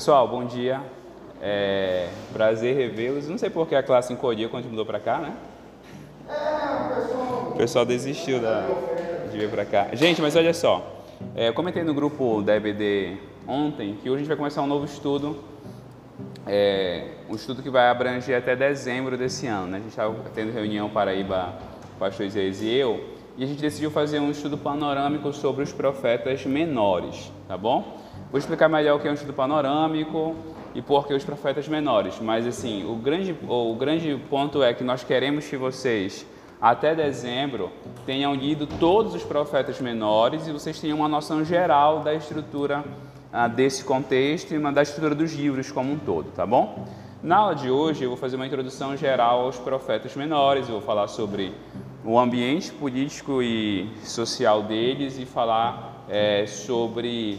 Pessoal, bom dia. É prazer revê-los. Não sei por que a classe encolheu quando mudou para cá, né? O pessoal desistiu da, de vir para cá. Gente, mas olha só. É, eu comentei no grupo da EBD ontem que hoje a gente vai começar um novo estudo. É, um estudo que vai abranger até dezembro desse ano. Né? A gente estava tendo reunião Paraíba, pastor Isaías e eu, e a gente decidiu fazer um estudo panorâmico sobre os profetas menores, tá bom? Vou explicar melhor o que é um estudo panorâmico e por que os profetas menores. Mas assim, o grande, o grande ponto é que nós queremos que vocês, até dezembro, tenham lido todos os profetas menores e vocês tenham uma noção geral da estrutura ah, desse contexto e uma da estrutura dos livros como um todo, tá bom? Na aula de hoje eu vou fazer uma introdução geral aos profetas menores, eu vou falar sobre o ambiente político e social deles e falar é, sobre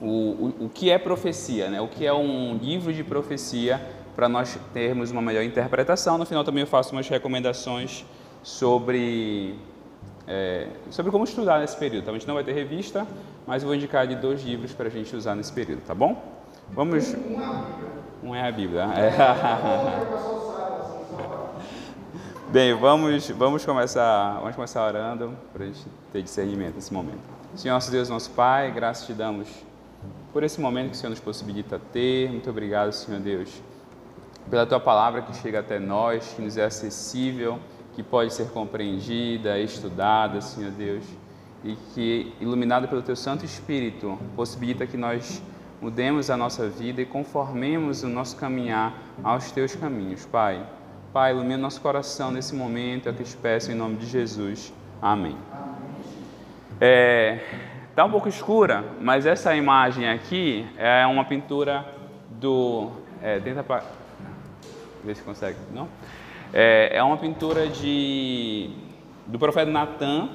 o, o, o que é profecia, né? o que é um livro de profecia para nós termos uma melhor interpretação. No final também eu faço umas recomendações sobre, é, sobre como estudar nesse período. Então, a gente não vai ter revista, mas eu vou indicar de dois livros para a gente usar nesse período, tá bom? Vamos. Um é a Bíblia. É. Bem, vamos, vamos, começar, vamos começar orando para a gente ter discernimento nesse momento. Senhor nosso Deus, nosso Pai, graças te damos por esse momento que o Senhor nos possibilita ter. Muito obrigado, Senhor Deus, pela tua palavra que chega até nós, que nos é acessível, que pode ser compreendida, estudada, Senhor Deus, e que, iluminada pelo teu Santo Espírito, possibilita que nós mudemos a nossa vida e conformemos o nosso caminhar aos teus caminhos, Pai. Pai, ilumina nosso coração nesse momento, é o que te peço em nome de Jesus. Amém. É, Está um pouco escura, mas essa imagem aqui é uma pintura do. É, tenta pra, ver se consegue, não? É, é uma pintura de do profeta Natan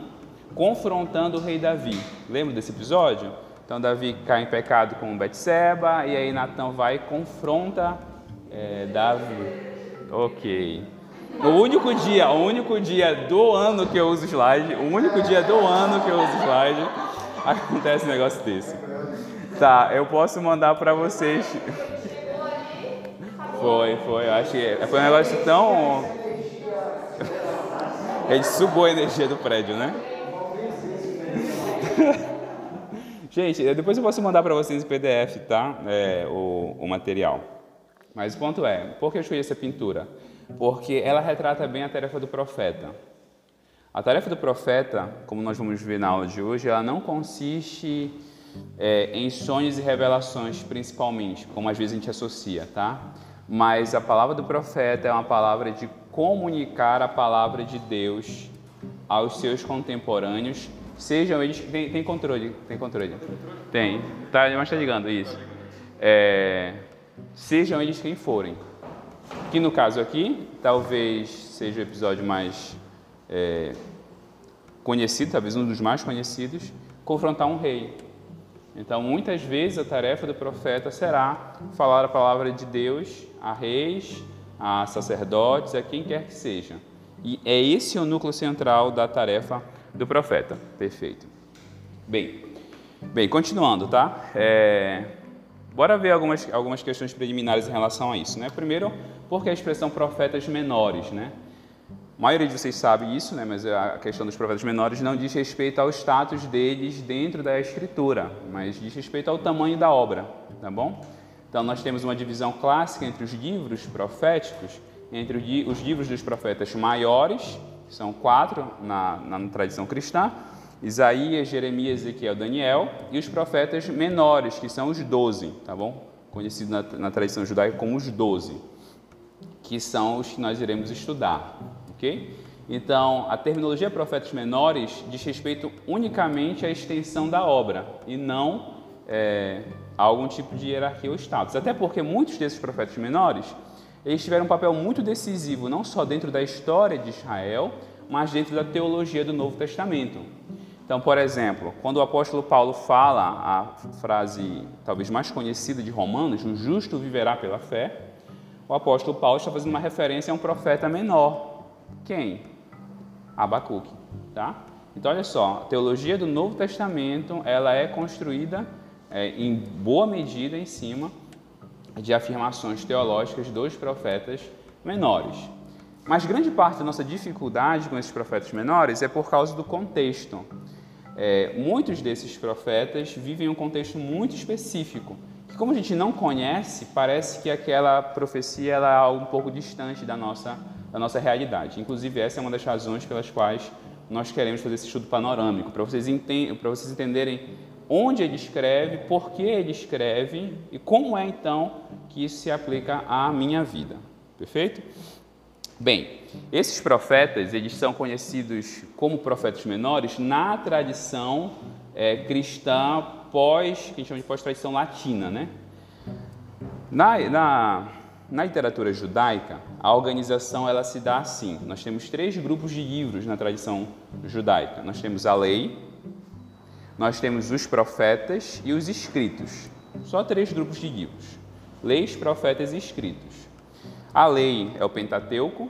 confrontando o rei Davi. Lembra desse episódio? Então Davi cai em pecado com Betseba e aí Natan vai e confronta é, Davi. Ok. O único dia, o único dia do ano que eu uso slide, o único dia do ano que eu uso slide acontece um negócio desse. Tá, eu posso mandar para vocês. Foi, foi. Eu acho que foi um negócio tão. Ele sugou a energia do prédio, né? Gente, depois eu posso mandar para vocês em PDF, tá? É, o, o material. Mas o ponto é, por que eu escolhi essa pintura? Porque ela retrata bem a tarefa do profeta. A tarefa do profeta, como nós vamos ver na aula de hoje, ela não consiste é, em sonhos e revelações, principalmente, como às vezes a gente associa, tá? Mas a palavra do profeta é uma palavra de comunicar a palavra de Deus aos seus contemporâneos, sejam eles tem, tem controle, tem controle, tem, tá, mas está ligando isso. É, sejam eles quem forem. Que no caso aqui, talvez seja o episódio mais é, conhecido, talvez um dos mais conhecidos, confrontar um rei. Então, muitas vezes a tarefa do profeta será falar a palavra de Deus a reis, a sacerdotes, a quem quer que seja. E é esse o núcleo central da tarefa do profeta. Perfeito. Bem, bem continuando, tá? É, bora ver algumas, algumas questões preliminares em relação a isso, né? Primeiro, porque a expressão profetas menores, né? A maioria de vocês sabe isso, né? mas a questão dos profetas menores não diz respeito ao status deles dentro da escritura, mas diz respeito ao tamanho da obra, tá bom? Então nós temos uma divisão clássica entre os livros proféticos, entre os livros dos profetas maiores, que são quatro na, na tradição cristã, Isaías, Jeremias, Ezequiel, Daniel, e os profetas menores, que são os doze, tá bom? Conhecido na, na tradição judaica como os doze, que são os que nós iremos estudar Então, a terminologia profetas menores diz respeito unicamente à extensão da obra e não é, a algum tipo de hierarquia ou status. Até porque muitos desses profetas menores eles tiveram um papel muito decisivo, não só dentro da história de Israel, mas dentro da teologia do Novo Testamento. Então, por exemplo, quando o apóstolo Paulo fala a frase talvez mais conhecida de Romanos, o justo viverá pela fé, o apóstolo Paulo está fazendo uma referência a um profeta menor, quem? Abacuque, tá? Então, olha só, a teologia do Novo Testamento, ela é construída é, em boa medida em cima de afirmações teológicas dos profetas menores. Mas grande parte da nossa dificuldade com esses profetas menores é por causa do contexto. É, muitos desses profetas vivem um contexto muito específico, que como a gente não conhece, parece que aquela profecia ela é um pouco distante da nossa, da nossa realidade. Inclusive, essa é uma das razões pelas quais nós queremos fazer esse estudo panorâmico, para vocês, vocês entenderem onde ele escreve, por que ele escreve e como é então que isso se aplica à minha vida. Perfeito? Bem, esses profetas, eles são conhecidos como profetas menores na tradição é, cristã pós, que a gente chama de pós-tradição latina, né? Na, na, na literatura judaica, a organização ela se dá assim. Nós temos três grupos de livros na tradição judaica. Nós temos a lei, nós temos os profetas e os escritos. Só três grupos de livros: leis, profetas e escritos. A lei é o Pentateuco,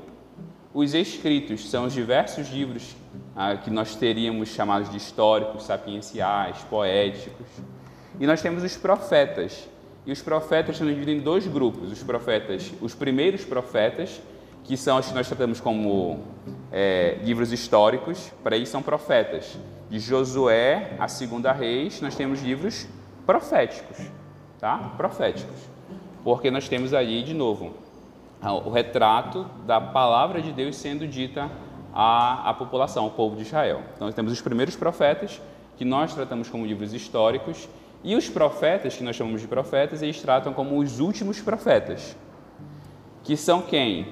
os escritos são os diversos livros ah, que nós teríamos chamados de históricos, sapienciais, poéticos. E nós temos os profetas. E os profetas estão divididos em dois grupos: os profetas, os primeiros profetas, que são os que nós tratamos como é, livros históricos, para eles são profetas. De Josué a Segunda Reis, nós temos livros proféticos, tá? Proféticos. Porque nós temos ali, de novo, o retrato da palavra de Deus sendo dita à, à população, ao povo de Israel. Então, temos os primeiros profetas, que nós tratamos como livros históricos, e os profetas, que nós chamamos de profetas, eles tratam como os últimos profetas, que são quem?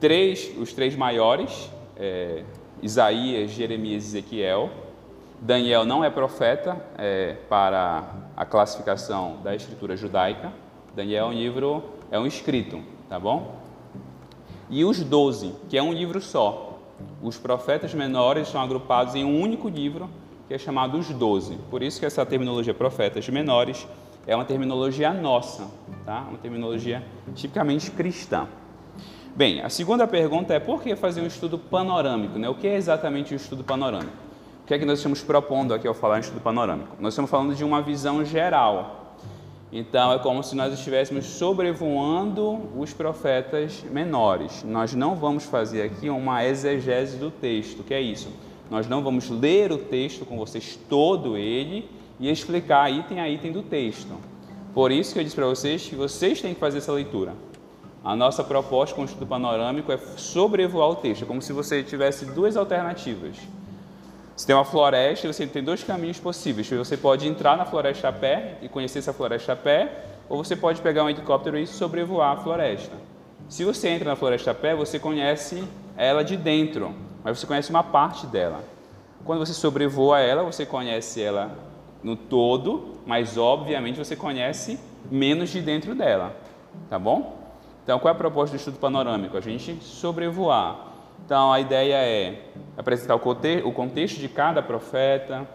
Três, os três maiores, é, Isaías, Jeremias e Ezequiel. Daniel não é profeta é, para a classificação da escritura judaica. Daniel é um livro, é um escrito, tá bom? E os doze, que é um livro só. Os profetas menores são agrupados em um único livro, que é chamado os doze. Por isso que essa terminologia profetas menores é uma terminologia nossa, tá? Uma terminologia tipicamente cristã. Bem, a segunda pergunta é por que fazer um estudo panorâmico? Né? O que é exatamente o estudo panorâmico? O que é que nós estamos propondo aqui ao falar em estudo panorâmico? Nós estamos falando de uma visão geral então é como se nós estivéssemos sobrevoando os profetas menores. Nós não vamos fazer aqui uma exegese do texto, que é isso. Nós não vamos ler o texto com vocês todo ele e explicar item a item do texto. Por isso que eu disse para vocês que vocês têm que fazer essa leitura. A nossa proposta com o estudo panorâmico é sobrevoar o texto, como se você tivesse duas alternativas. Você tem uma floresta você tem dois caminhos possíveis. Você pode entrar na floresta a pé e conhecer essa floresta a pé, ou você pode pegar um helicóptero e sobrevoar a floresta. Se você entra na floresta a pé, você conhece ela de dentro, mas você conhece uma parte dela. Quando você sobrevoa ela, você conhece ela no todo, mas obviamente você conhece menos de dentro dela, tá bom? Então, qual é a proposta do estudo panorâmico? A gente sobrevoar então, a ideia é apresentar o contexto de cada profeta,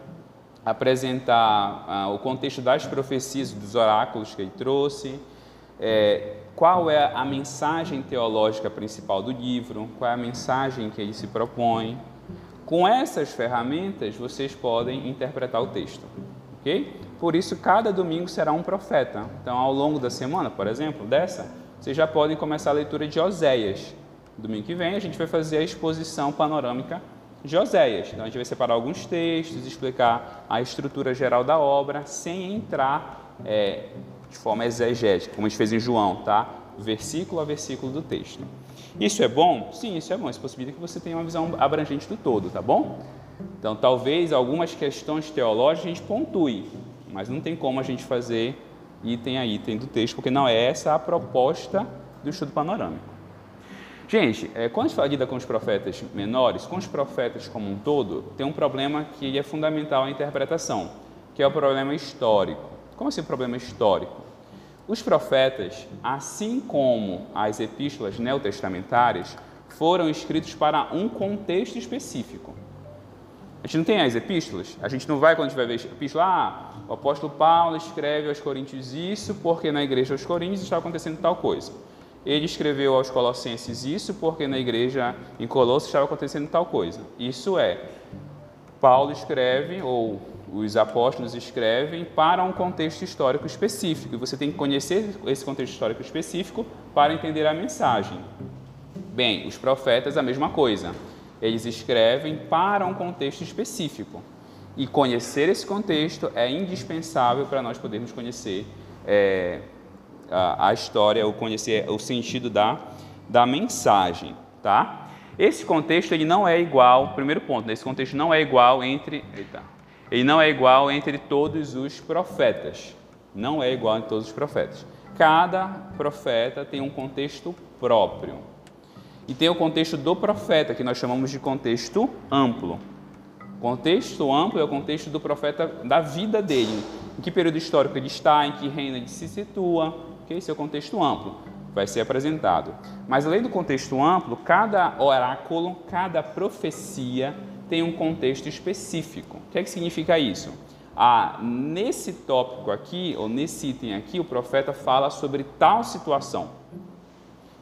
apresentar ah, o contexto das profecias, dos oráculos que ele trouxe, é, qual é a mensagem teológica principal do livro, qual é a mensagem que ele se propõe. Com essas ferramentas, vocês podem interpretar o texto, ok? Por isso, cada domingo será um profeta. Então, ao longo da semana, por exemplo, dessa, vocês já podem começar a leitura de Oséias. Domingo que vem a gente vai fazer a exposição panorâmica de Oséias. Então a gente vai separar alguns textos, explicar a estrutura geral da obra, sem entrar é, de forma exegética, como a gente fez em João, tá? Versículo a versículo do texto. Isso é bom? Sim, isso é bom. Isso possibilita que você tenha uma visão abrangente do todo, tá bom? Então talvez algumas questões teológicas a gente pontue, mas não tem como a gente fazer item a item do texto, porque não é essa a proposta do estudo panorâmico. Gente, é, quando a gente lida com os profetas menores, com os profetas como um todo, tem um problema que é fundamental à interpretação, que é o problema histórico. Como assim problema histórico? Os profetas, assim como as epístolas neotestamentárias, foram escritos para um contexto específico. A gente não tem as epístolas, a gente não vai, quando a gente vai ver epístola, ah, o apóstolo Paulo escreve aos Coríntios isso porque na igreja aos Coríntios está acontecendo tal coisa. Ele escreveu aos Colossenses isso porque na igreja em Colossos estava acontecendo tal coisa. Isso é, Paulo escreve, ou os apóstolos escrevem para um contexto histórico específico. E você tem que conhecer esse contexto histórico específico para entender a mensagem. Bem, os profetas, a mesma coisa. Eles escrevem para um contexto específico. E conhecer esse contexto é indispensável para nós podermos conhecer é, a, a, história, ou conhecer o sentido da, da mensagem. Tá? Esse contexto ele não é igual, primeiro ponto, esse contexto não é igual entre. Eita, ele não é igual entre todos os profetas. Não é igual entre todos os profetas. Cada profeta tem um contexto próprio. E tem o contexto do profeta, que nós chamamos de contexto amplo. Contexto amplo é o contexto do profeta da vida dele. Em que período histórico ele está, em que reino ele se situa. Okay? Esse é o contexto amplo. Vai ser apresentado. Mas além do contexto amplo, cada oráculo, cada profecia tem um contexto específico. O que, é que significa isso? Ah, nesse tópico aqui, ou nesse item aqui, o profeta fala sobre tal situação.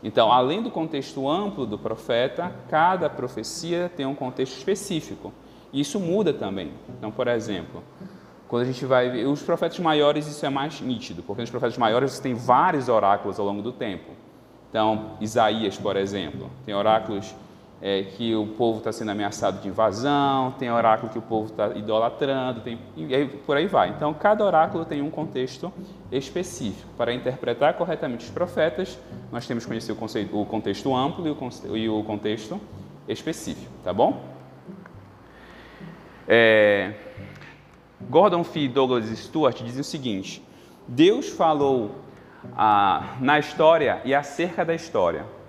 Então, além do contexto amplo do profeta, cada profecia tem um contexto específico. Isso muda também. Então, por exemplo, quando a gente vai ver os profetas maiores, isso é mais nítido, porque nos profetas maiores tem vários oráculos ao longo do tempo. Então, Isaías, por exemplo, tem oráculos é, que o povo está sendo ameaçado de invasão, tem oráculo que o povo está idolatrando, tem, e aí, por aí vai. Então, cada oráculo tem um contexto específico. Para interpretar corretamente os profetas, nós temos que conhecer o, conceito, o contexto amplo e o, contexto específico, tá bom? É, Gordon Fee e Douglas Stewart dizem o seguinte: Deus falou ah, na história e acerca da história.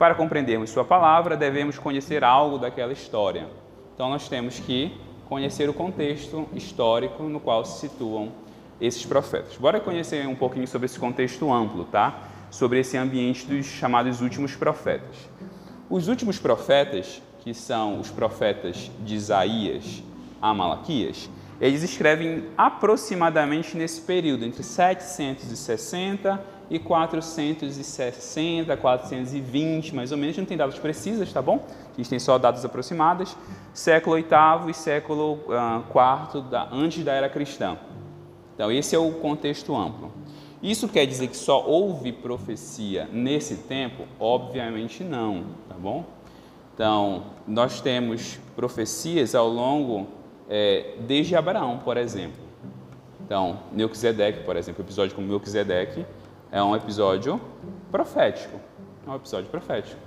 Para compreendermos Sua palavra, devemos conhecer algo daquela história. Então, nós temos que conhecer o contexto histórico no qual se situam esses profetas. Bora conhecer um pouquinho sobre esse contexto amplo, tá? Sobre esse ambiente dos chamados últimos profetas. Os últimos profetas, que são os profetas de Isaías, a Malaquias, eles escrevem aproximadamente nesse período, entre 760 e 460, 420, mais ou menos. Não tem datas precisas, tá bom? A gente tem só datas aproximadas. Século VIII e século IV uh, da, antes da era cristã. Então, esse é o contexto amplo. Isso quer dizer que só houve profecia nesse tempo? Obviamente não, tá bom? Então, nós temos profecias ao longo é, desde Abraão, por exemplo. Então, Melquisedeque, por exemplo, episódio com Melquisedeque é um episódio profético. É um episódio profético.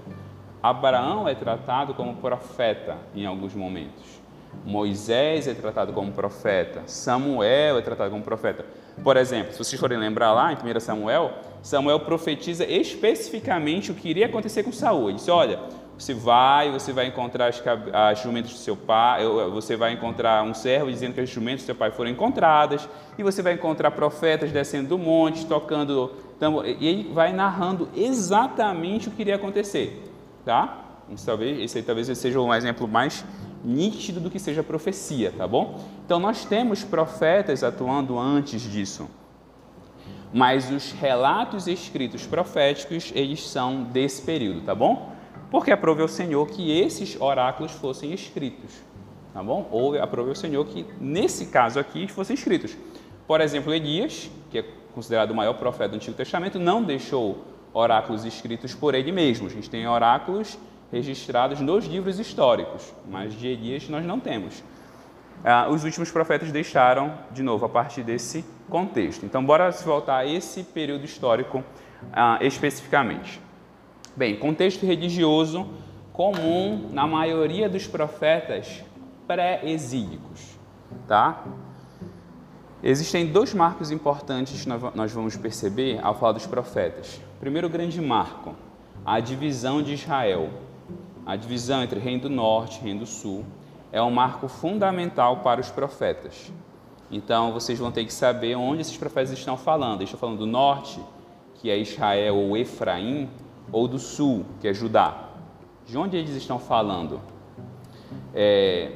Abraão é tratado como profeta em alguns momentos. Moisés é tratado como profeta. Samuel é tratado como profeta. Por exemplo, se vocês forem lembrar lá em 1 Samuel, Samuel profetiza especificamente o que iria acontecer com Saul. Ele disse: Olha, você vai, você vai encontrar as, as jumentas do seu pai, você vai encontrar um servo dizendo que as jumentas do seu pai foram encontradas, e você vai encontrar profetas descendo do monte, tocando tambor, e ele vai narrando exatamente o que iria acontecer, tá? Talvez, esse aí talvez seja um exemplo mais nítido do que seja profecia, tá bom? Então nós temos profetas atuando antes disso, mas os relatos escritos proféticos eles são desse período, tá bom? porque aprove ao Senhor que esses oráculos fossem escritos. Tá bom? Ou aprove ao Senhor que, nesse caso aqui, fossem escritos. Por exemplo, Elias, que é considerado o maior profeta do Antigo Testamento, não deixou oráculos escritos por ele mesmo. A gente tem oráculos registrados nos livros históricos, mas de Elias nós não temos. Ah, os últimos profetas deixaram, de novo, a partir desse contexto. Então, bora voltar a esse período histórico ah, especificamente. Bem, contexto religioso comum na maioria dos profetas pré-exílicos, tá? Existem dois marcos importantes que nós vamos perceber ao falar dos profetas. Primeiro grande marco, a divisão de Israel. A divisão entre Reino do Norte e Reino do Sul é um marco fundamental para os profetas. Então, vocês vão ter que saber onde esses profetas estão falando. Eles estão falando do norte, que é Israel ou Efraim, ou do sul, que é Judá. De onde eles estão falando? É,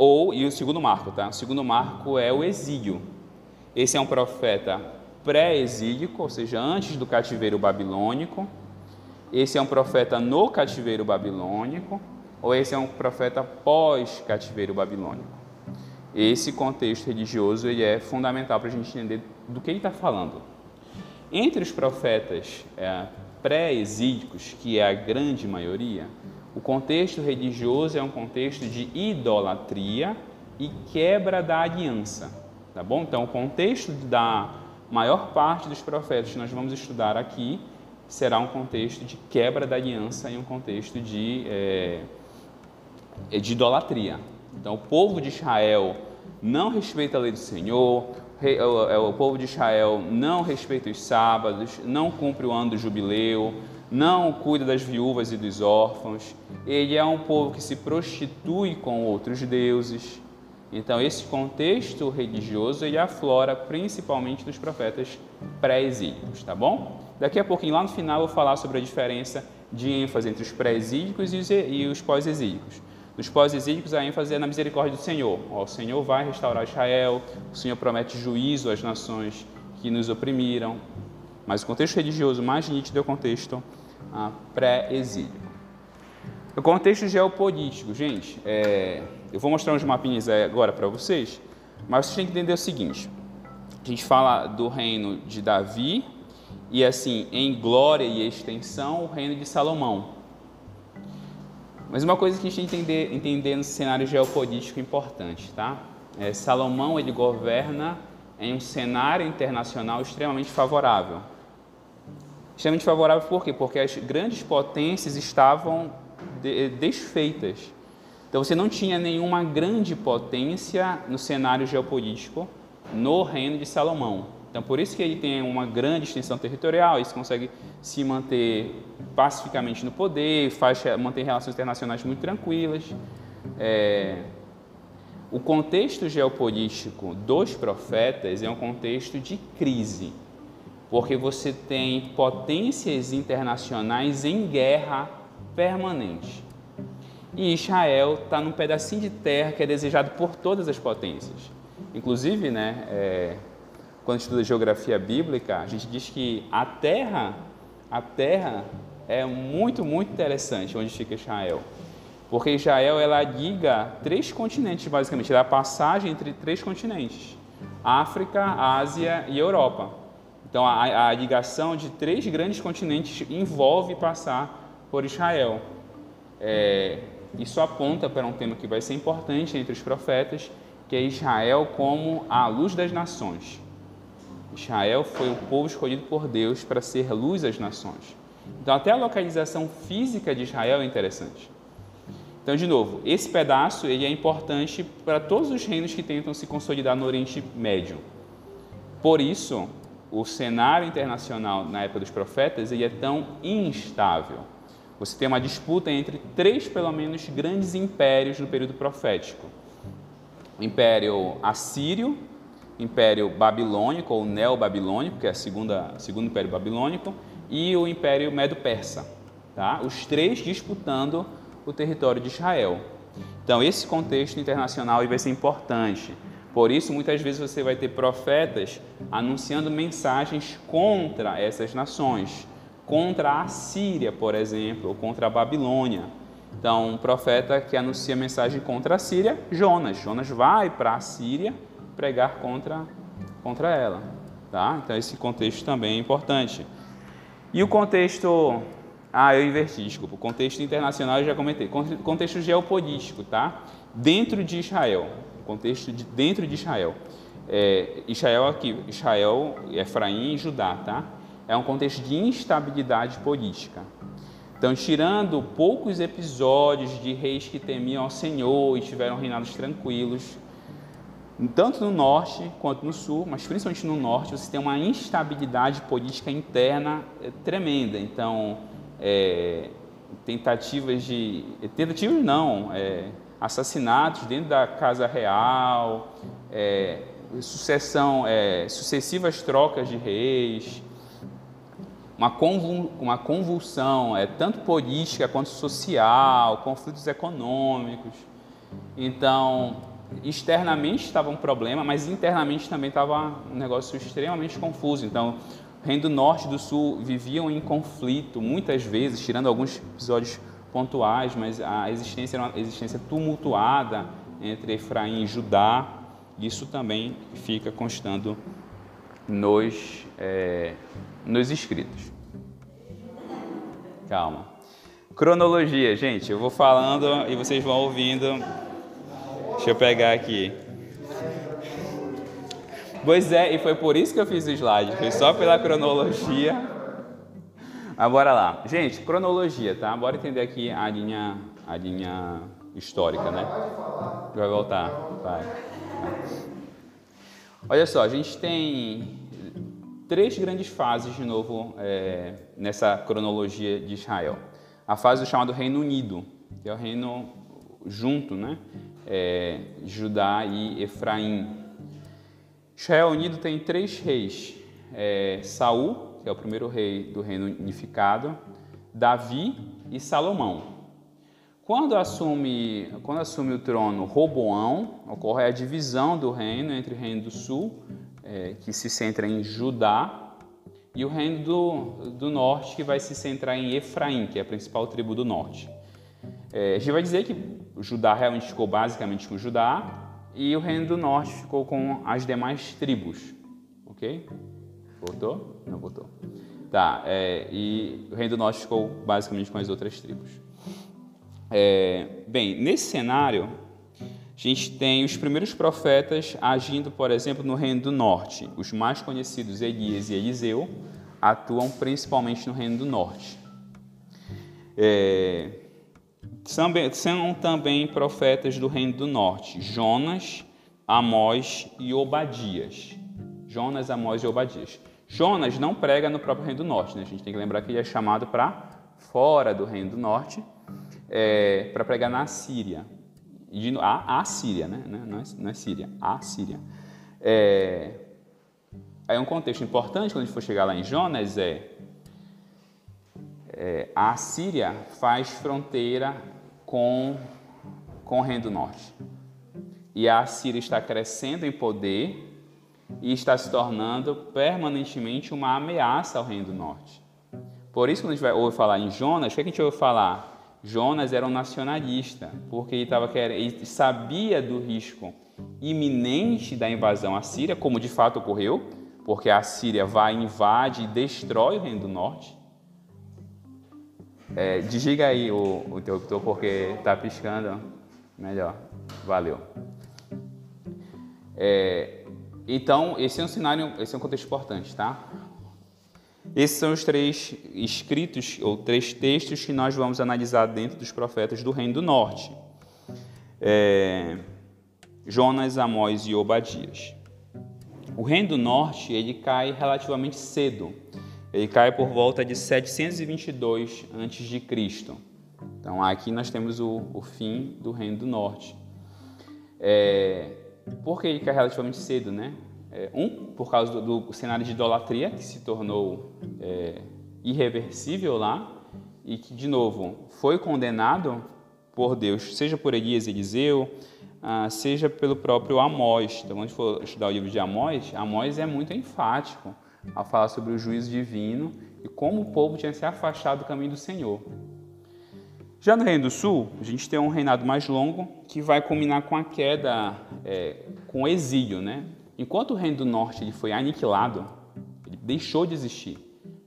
ou, e o segundo marco, tá? O segundo marco é o exílio. Esse é um profeta pré-exílico, ou seja, antes do cativeiro babilônico. Esse é um profeta no cativeiro babilônico, ou esse é um profeta pós-cativeiro babilônico. esse contexto religioso ele é fundamental para a gente entender do que ele está falando. Entre os profetas é, pré-exílicos, que é a grande maioria, o contexto religioso é um contexto de idolatria e quebra da aliança, tá bom? Então, o contexto da maior parte dos profetas que nós vamos estudar aqui será um contexto de quebra da aliança e um contexto de, é, de idolatria. Então, o povo de Israel não respeita a lei do Senhor, o povo de Israel não respeita os sábados, não cumpre o ano do jubileu, não cuida das viúvas e dos órfãos. Ele é um povo que se prostitui com outros deuses. Então, esse contexto religioso ele aflora principalmente dos profetas pré-exílicos, tá bom? Daqui a pouquinho, lá no final, eu vou falar sobre a diferença de ênfase entre os pré-exílicos e os pós-exílicos. Nos pós-exílicos, a ênfase é na misericórdia do Senhor. o Senhor vai restaurar Israel, o Senhor promete juízo às nações que nos oprimiram. Mas o contexto religioso mais nítido é o contexto ah, pré-exílico. O contexto geopolítico, gente, é... eu vou mostrar uns mapinhas agora para vocês, mas vocês têm que entender o seguinte: a gente fala do reino de Davi e, assim, em glória e extensão, o reino de Salomão. Mas uma coisa que a gente tem que entender, entender no cenário geopolítico importante, tá? É, Salomão ele governa em um cenário internacional extremamente favorável. Extremamente favorável por quê? Porque as grandes potências estavam de, desfeitas. Então você não tinha nenhuma grande potência no cenário geopolítico no reino de Salomão. Então, por isso que ele tem uma grande extensão territorial, isso consegue se manter pacificamente no poder, faz manter relações internacionais muito tranquilas. É, o contexto geopolítico dos profetas é um contexto de crise, porque você tem potências internacionais em guerra permanente. E Israel está num pedacinho de terra que é desejado por todas as potências. Inclusive, né, é, quando estuda geografia bíblica, a gente diz que a Terra, a Terra é muito, muito interessante onde fica Israel. Porque Israel ela liga três continentes, basicamente, ela é a passagem entre três continentes: África, Ásia e Europa. Então a, a ligação de três grandes continentes envolve passar por Israel. É, isso aponta para um tema que vai ser importante entre os profetas, que é Israel como a luz das nações. Israel foi o povo escolhido por Deus para ser luz às nações. Então, até a localização física de Israel é interessante. Então, de novo, esse pedaço ele é importante para todos os reinos que tentam se consolidar no Oriente Médio. Por isso, o cenário internacional na época dos profetas ele é tão instável. Você tem uma disputa entre três, pelo menos, grandes impérios no período profético: o Império Assírio, Império Babilônico ou Neo-Babilônico, que é o segundo Império Babilônico, e o Império Medo-Persa. Tá? Os três disputando o território de Israel. Então, esse contexto internacional vai ser importante. Por isso, muitas vezes você vai ter profetas anunciando mensagens contra essas nações, contra a Síria, por exemplo, ou contra a Babilônia. Então, um profeta que anuncia mensagem contra a Síria, Jonas. Jonas vai para a Síria pregar contra, contra ela. Tá? Então, esse contexto também é importante. E o contexto. Ah, eu inverti, desculpa. O contexto internacional eu já comentei. Contexto geopolítico, tá? Dentro de Israel. Contexto de dentro de Israel. É, Israel aqui, Israel, Efraim e Judá, tá? É um contexto de instabilidade política. Então, tirando poucos episódios de reis que temiam ao Senhor e tiveram reinados tranquilos, tanto no norte quanto no sul, mas principalmente no norte, você tem uma instabilidade política interna é, tremenda. Então, é, tentativas de. Tentativas não, é, assassinatos dentro da casa real, é, sucessão, é, sucessivas trocas de reis, uma, convul, uma convulsão, é, tanto política quanto social, conflitos econômicos. Então, externamente estava um problema, mas internamente também estava um negócio extremamente confuso. Então, o Reino do Norte e do Sul viviam em conflito muitas vezes, tirando alguns episódios pontuais, mas a existência era uma existência tumultuada entre Efraim e Judá. Isso também fica constando nos, é, nos escritos. Calma. Cronologia, gente, eu vou falando e vocês vão ouvindo. Deixa eu pegar aqui. Pois é, e foi por isso que eu fiz o slide, foi só pela cronologia. Mas bora lá. Gente, cronologia, tá? Bora entender aqui a linha, a linha histórica, né? Vai voltar, vai. Olha só, a gente tem três grandes fases de novo é, nessa cronologia de Israel. A fase do chamado Reino Unido, que é o reino junto, né? É, Judá e Efraim. Israel Unido tem três reis: é, Saul, que é o primeiro rei do reino unificado, Davi e Salomão. Quando assume, quando assume o trono Roboão, ocorre a divisão do reino entre o reino do sul, é, que se centra em Judá, e o reino do, do norte, que vai se centrar em Efraim, que é a principal tribo do norte. É, a gente vai dizer que Judá realmente ficou basicamente com Judá, e o reino do norte ficou com as demais tribos. Ok? Voltou? Não voltou. Tá, é, e o reino do norte ficou basicamente com as outras tribos. É, bem, nesse cenário, a gente tem os primeiros profetas agindo, por exemplo, no reino do norte. Os mais conhecidos, Elias e Eliseu, atuam principalmente no reino do norte. É, são, são também profetas do reino do norte, Jonas, Amós e Obadias. Jonas, Amós e Obadias. Jonas não prega no próprio reino do norte, né? a gente tem que lembrar que ele é chamado para fora do reino do norte, é, para pregar na Síria. A, a Síria, né? Não é, não é Síria, a Síria. É, aí um contexto importante quando a gente for chegar lá em Jonas é é, a Síria faz fronteira com, com o Reino do Norte. E a Síria está crescendo em poder e está se tornando permanentemente uma ameaça ao Reino do Norte. Por isso, quando a gente vai ouvir falar em Jonas, o que a gente ouve falar? Jonas era um nacionalista, porque ele, tava, ele sabia do risco iminente da invasão à Síria, como de fato ocorreu, porque a Síria vai, invade e destrói o Reino do Norte. É, desliga aí o, o interruptor porque está piscando. Melhor. Valeu. É, então, esse é um cenário, esse é um contexto importante, tá? Esses são os três escritos ou três textos que nós vamos analisar dentro dos profetas do Reino do Norte: é, Jonas, Amós e Obadias. O Reino do Norte ele cai relativamente cedo. Ele cai por volta de 722 a.C. Então aqui nós temos o, o, fim do Reino do Norte. É, por que ele cai relativamente cedo, né? É, um, por causa do, do, cenário de idolatria que se tornou é, irreversível lá e que, de novo, foi condenado por Deus, seja por Elias e Eliseu, ah, seja pelo próprio Amós. Então, quando a gente for estudar o livro de Amós, Amós é muito enfático a falar sobre o juízo divino e como o povo tinha se afastado do caminho do Senhor. Já no Reino do Sul, a gente tem um reinado mais longo que vai culminar com a queda, é, com o exílio. Né? Enquanto o Reino do Norte ele foi aniquilado, ele deixou de existir.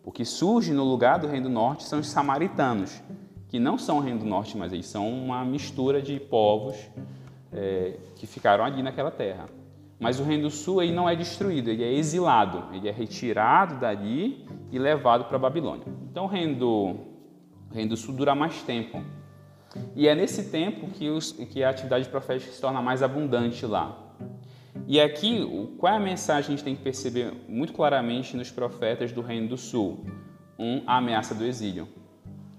O que surge no lugar do Reino do Norte são os samaritanos, que não são o Reino do Norte, mas eles são uma mistura de povos é, que ficaram ali naquela terra. Mas o Reino do Sul ele não é destruído, ele é exilado, ele é retirado dali e levado para a Babilônia. Então o Reino, do, Reino do Sul dura mais tempo. E é nesse tempo que, os, que a atividade profética se torna mais abundante lá. E aqui, qual é a mensagem que a gente tem que perceber muito claramente nos profetas do Reino do Sul? Um, a ameaça do exílio.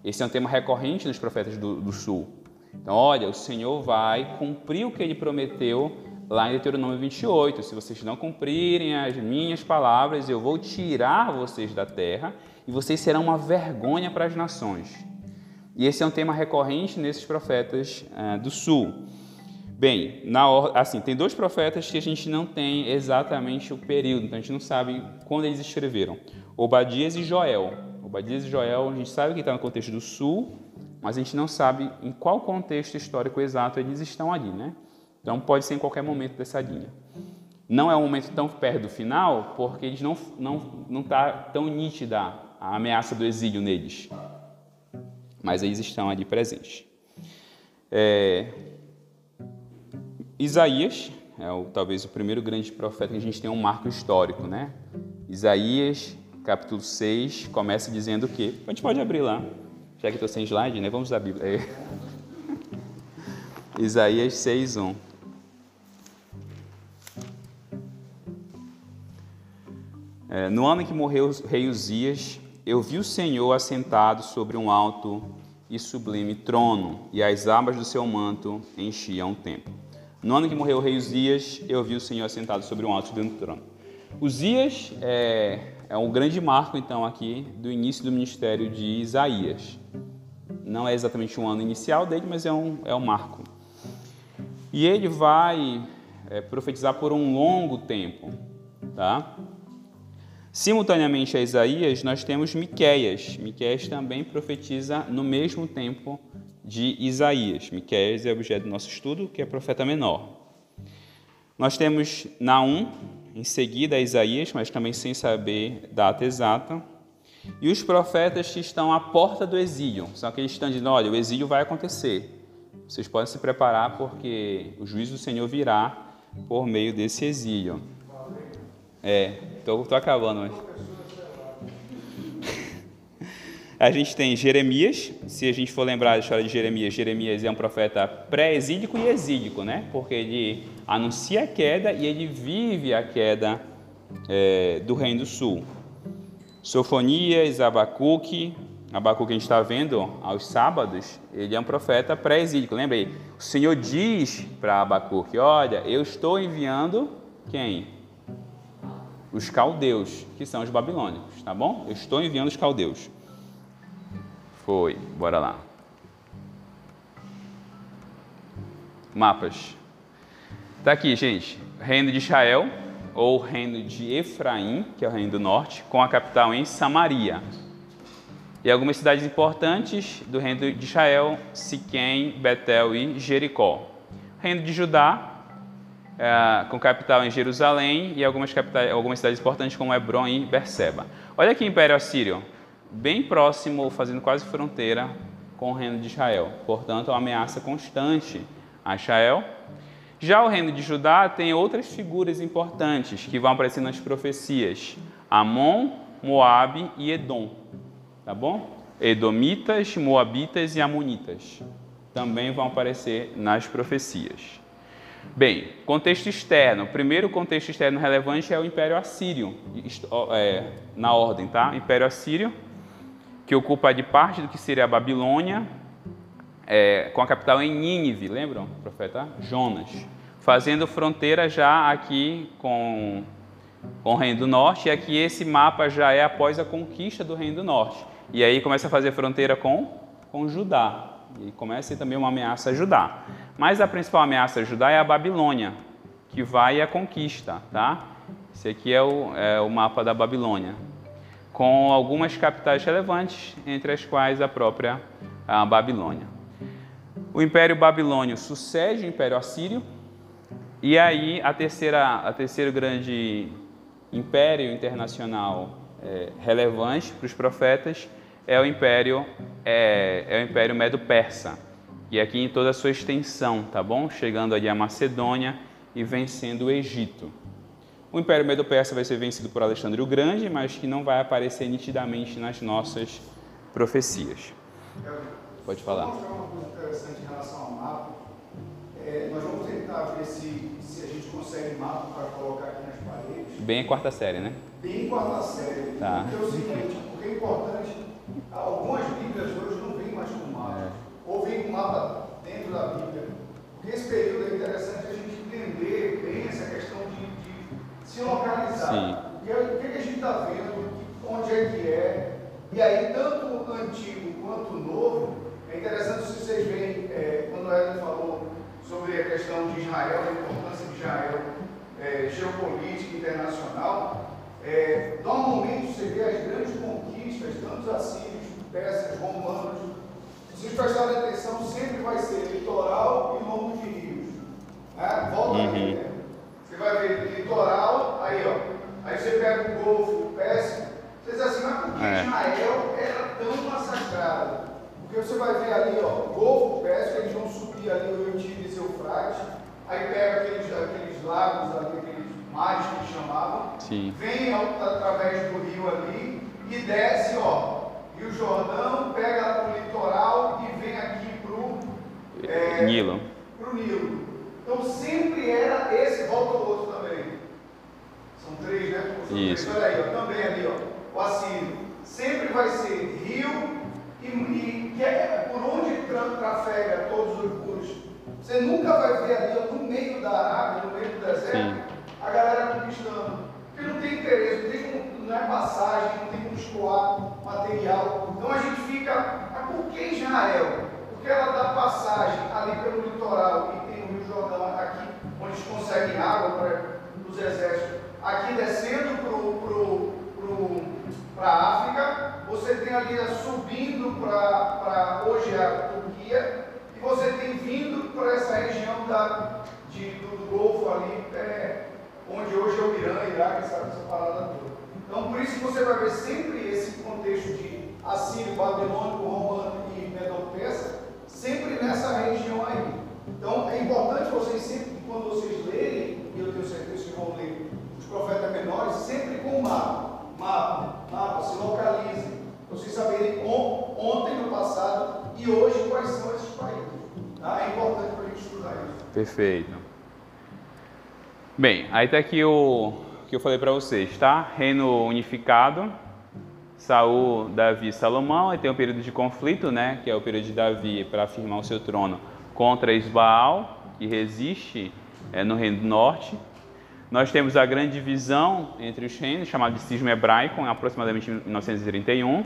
Esse é um tema recorrente nos profetas do, do Sul. Então, olha, o Senhor vai cumprir o que ele prometeu lá em Deuteronômio 28, se vocês não cumprirem as minhas palavras, eu vou tirar vocês da terra e vocês serão uma vergonha para as nações. E esse é um tema recorrente nesses profetas uh, do sul. Bem, na assim, tem dois profetas que a gente não tem exatamente o período, então a gente não sabe quando eles escreveram. Obadias e Joel. Obadias e Joel, a gente sabe que está no contexto do sul, mas a gente não sabe em qual contexto histórico exato eles estão ali, né? Então pode ser em qualquer momento dessa linha. Não é um momento tão perto do final, porque eles não não não está tão nítida a ameaça do exílio neles, mas eles estão ali presentes. É, Isaías é o, talvez o primeiro grande profeta que a gente tem um marco histórico, né? Isaías, capítulo 6, começa dizendo o quê? A gente pode abrir lá, já que estou sem slide, né? Vamos à Bíblia. É. Isaías 6, 1. É, no ano em que morreu o rei Uzias, eu vi o Senhor assentado sobre um alto e sublime trono, e as abas do seu manto enchiam o templo. No ano que morreu o rei Uzias, eu vi o Senhor assentado sobre um alto e sublime trono. Uzias é, é um grande marco, então, aqui do início do ministério de Isaías. Não é exatamente um ano inicial dele, mas é um, é um marco. E ele vai é, profetizar por um longo tempo, tá? Simultaneamente a Isaías, nós temos Miqueias. Miqueias também profetiza no mesmo tempo de Isaías. Miqueias é objeto do nosso estudo, que é profeta menor. Nós temos Naum, em seguida a Isaías, mas também sem saber data exata. E os profetas que estão à porta do exílio, são aqueles que estão dizendo, olha, o exílio vai acontecer. Vocês podem se preparar porque o juízo do Senhor virá por meio desse exílio. É, estou acabando. Mas... A gente tem Jeremias, se a gente for lembrar da história de Jeremias, Jeremias é um profeta pré-exílico e exílico, né? Porque ele anuncia a queda e ele vive a queda é, do Reino do Sul. Sofonias, Abacuque, Abacuque a gente está vendo aos sábados, ele é um profeta pré-exílico. Lembra aí? O Senhor diz para Abacuque: Olha, eu estou enviando quem? Os caldeus, que são os babilônicos, tá bom? Eu estou enviando os caldeus. Foi, bora lá. Mapas. Tá aqui, gente. Reino de Israel, ou reino de Efraim, que é o reino do norte, com a capital em Samaria e algumas cidades importantes do reino de Israel, Siquém, Betel e Jericó. Reino de Judá, é, com capital em Jerusalém e algumas, capitais, algumas cidades importantes como Hebron e Berseba. Olha aqui o Império Assírio, bem próximo, fazendo quase fronteira com o reino de Israel. Portanto, é uma ameaça constante a Israel. Já o reino de Judá tem outras figuras importantes que vão aparecer nas profecias: Amon, Moabe e Edom tá bom? Edomitas, Moabitas e Amonitas também vão aparecer nas profecias. Bem, contexto externo. O primeiro contexto externo relevante é o Império Assírio, é, na ordem, tá? Império Assírio, que ocupa de parte do que seria a Babilônia, é, com a capital em Nínive, lembram? Profeta Jonas. Fazendo fronteira já aqui com, com o Reino do Norte, e aqui esse mapa já é após a conquista do Reino do Norte. E aí começa a fazer fronteira com, com Judá. E começa também uma ameaça a Judá. Mas a principal ameaça a Judá é a Babilônia, que vai à conquista, tá? Esse aqui é o, é o mapa da Babilônia, com algumas capitais relevantes, entre as quais a própria a Babilônia. O Império Babilônio sucede o Império Assírio, e aí a terceira, a terceiro grande império internacional é, relevante para os profetas é o Império é, é o Império Medo-Persa e aqui em toda a sua extensão, tá bom? Chegando ali a Macedônia e vencendo o Egito. O Império Medo-Persa vai ser vencido por Alexandre o Grande, mas que não vai aparecer nitidamente nas nossas profecias. Pode falar. Vou mostrar uma coisa interessante em relação ao mapa. É, nós vamos tentar ver se, se a gente consegue mapa para colocar aqui nas paredes. Bem a quarta série, né? Bem quarta série. Tá. Porque é o seguinte, porque é importante, algumas Bíblias hoje não vêm mais com mapa. É. Ou vem com mapa dentro da Bíblia. Porque esse período é interessante a gente entender bem essa questão de, de se localizar. Sim. E aí, o que, que a gente está vendo, onde é que é. E aí, tanto o antigo quanto o novo, é interessante se vocês veem, é, quando o Edson falou sobre a questão de Israel, a importância de Israel é, geopolítica internacional, é, normalmente você vê as grandes conquistas, tanto os assírios, persas, romanos. Se vocês prestarem atenção, sempre vai ser litoral e longo de rios. Né? Volta uhum. ali, né? Você vai ver litoral, aí ó. Aí você pega o Golfo, o Pérsico. Você diz assim, mas por que é. Israel era tão massacrado? Porque você vai ver ali, ó, Golfo, Pérsico, eles vão subir ali o Rio e Eufrates. Aí pega aqueles, aqueles lagos ali, aqueles mares que eles chamavam. Sim. Vem através do rio ali e desce, ó. Rio Jordão, pega o litoral e vem aqui para o é, Nilo. Pro Nilo. Então sempre era esse, volta o outro também. São três, né? São Isso. Três. Olha aí, ó, também ali, ó, o Assírio. Sempre vai ser rio e, e que é por onde trafega todos os. Você nunca vai ver ali, ó, no meio da Arábia, no meio do deserto, Sim. A galera conquistando. Porque não tem interesse, não, tem como, não é passagem, não tem como escoar material. Então a gente fica. Mas por que Israel? Porque ela dá passagem ali pelo litoral e tem o Rio Jordão aqui, onde eles conseguem água para os exércitos, aqui descendo para a África, você tem ali subindo para hoje a Turquia, e você tem vindo para essa região da, de, do, do Golfo ali, é, onde hoje é o Irã, Iraque, sabe essa parada toda. Então por isso você vai ver sempre esse contexto de Assírio, Babilônico, Romano e Medo-Persa, sempre nessa região aí. Então é importante vocês sempre, quando vocês lerem, e eu tenho certeza que vão ler os profetas menores, sempre com mapa. Mapa, mapa, se localizem. Vocês saberem ontem, no passado e hoje quais são esses países. Tá? É importante para a gente estudar isso. Perfeito. Bem, aí está aqui o que eu falei para vocês, tá? Reino unificado, Saul, Davi e Salomão, e tem um período de conflito, né, que é o período de Davi para afirmar o seu trono contra Isbaal, que resiste é, no reino do norte. Nós temos a grande divisão entre os reinos, chamado de cisma hebraico, em aproximadamente 1931,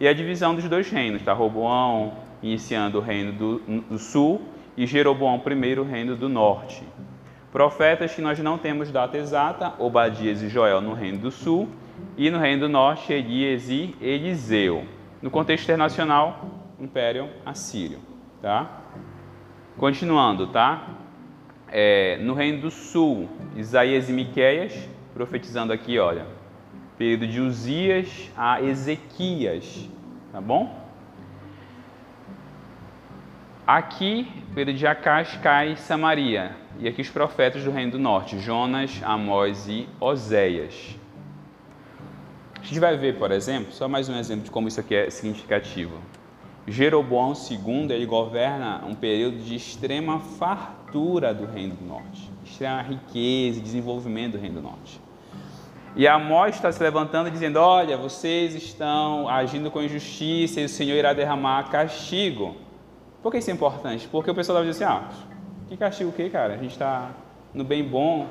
e a divisão dos dois reinos, tá? Roboão iniciando o reino do, do sul e Jeroboão I, o reino do norte. Profetas que nós não temos data exata, Obadias e Joel no reino do sul, e no Reino do Norte, Elias e Eliseu. No contexto internacional, Império Assírio. Tá? Continuando, tá? É, no Reino do Sul, Isaías e Miqueias, profetizando aqui, olha, período de Uzias a Ezequias, tá bom? Aqui, período de Acás, cai Samaria, e aqui os profetas do Reino do Norte, Jonas, Amós e Oséias. A gente vai ver, por exemplo, só mais um exemplo de como isso aqui é significativo. Jeroboão II ele governa um período de extrema fartura do Reino do Norte, extrema riqueza e desenvolvimento do Reino do Norte. E Amós está se levantando dizendo: Olha, vocês estão agindo com injustiça e o Senhor irá derramar castigo. Por que isso é importante? Porque o pessoal vai dizer assim: Ah, que castigo o quê, cara? A gente está no bem bom,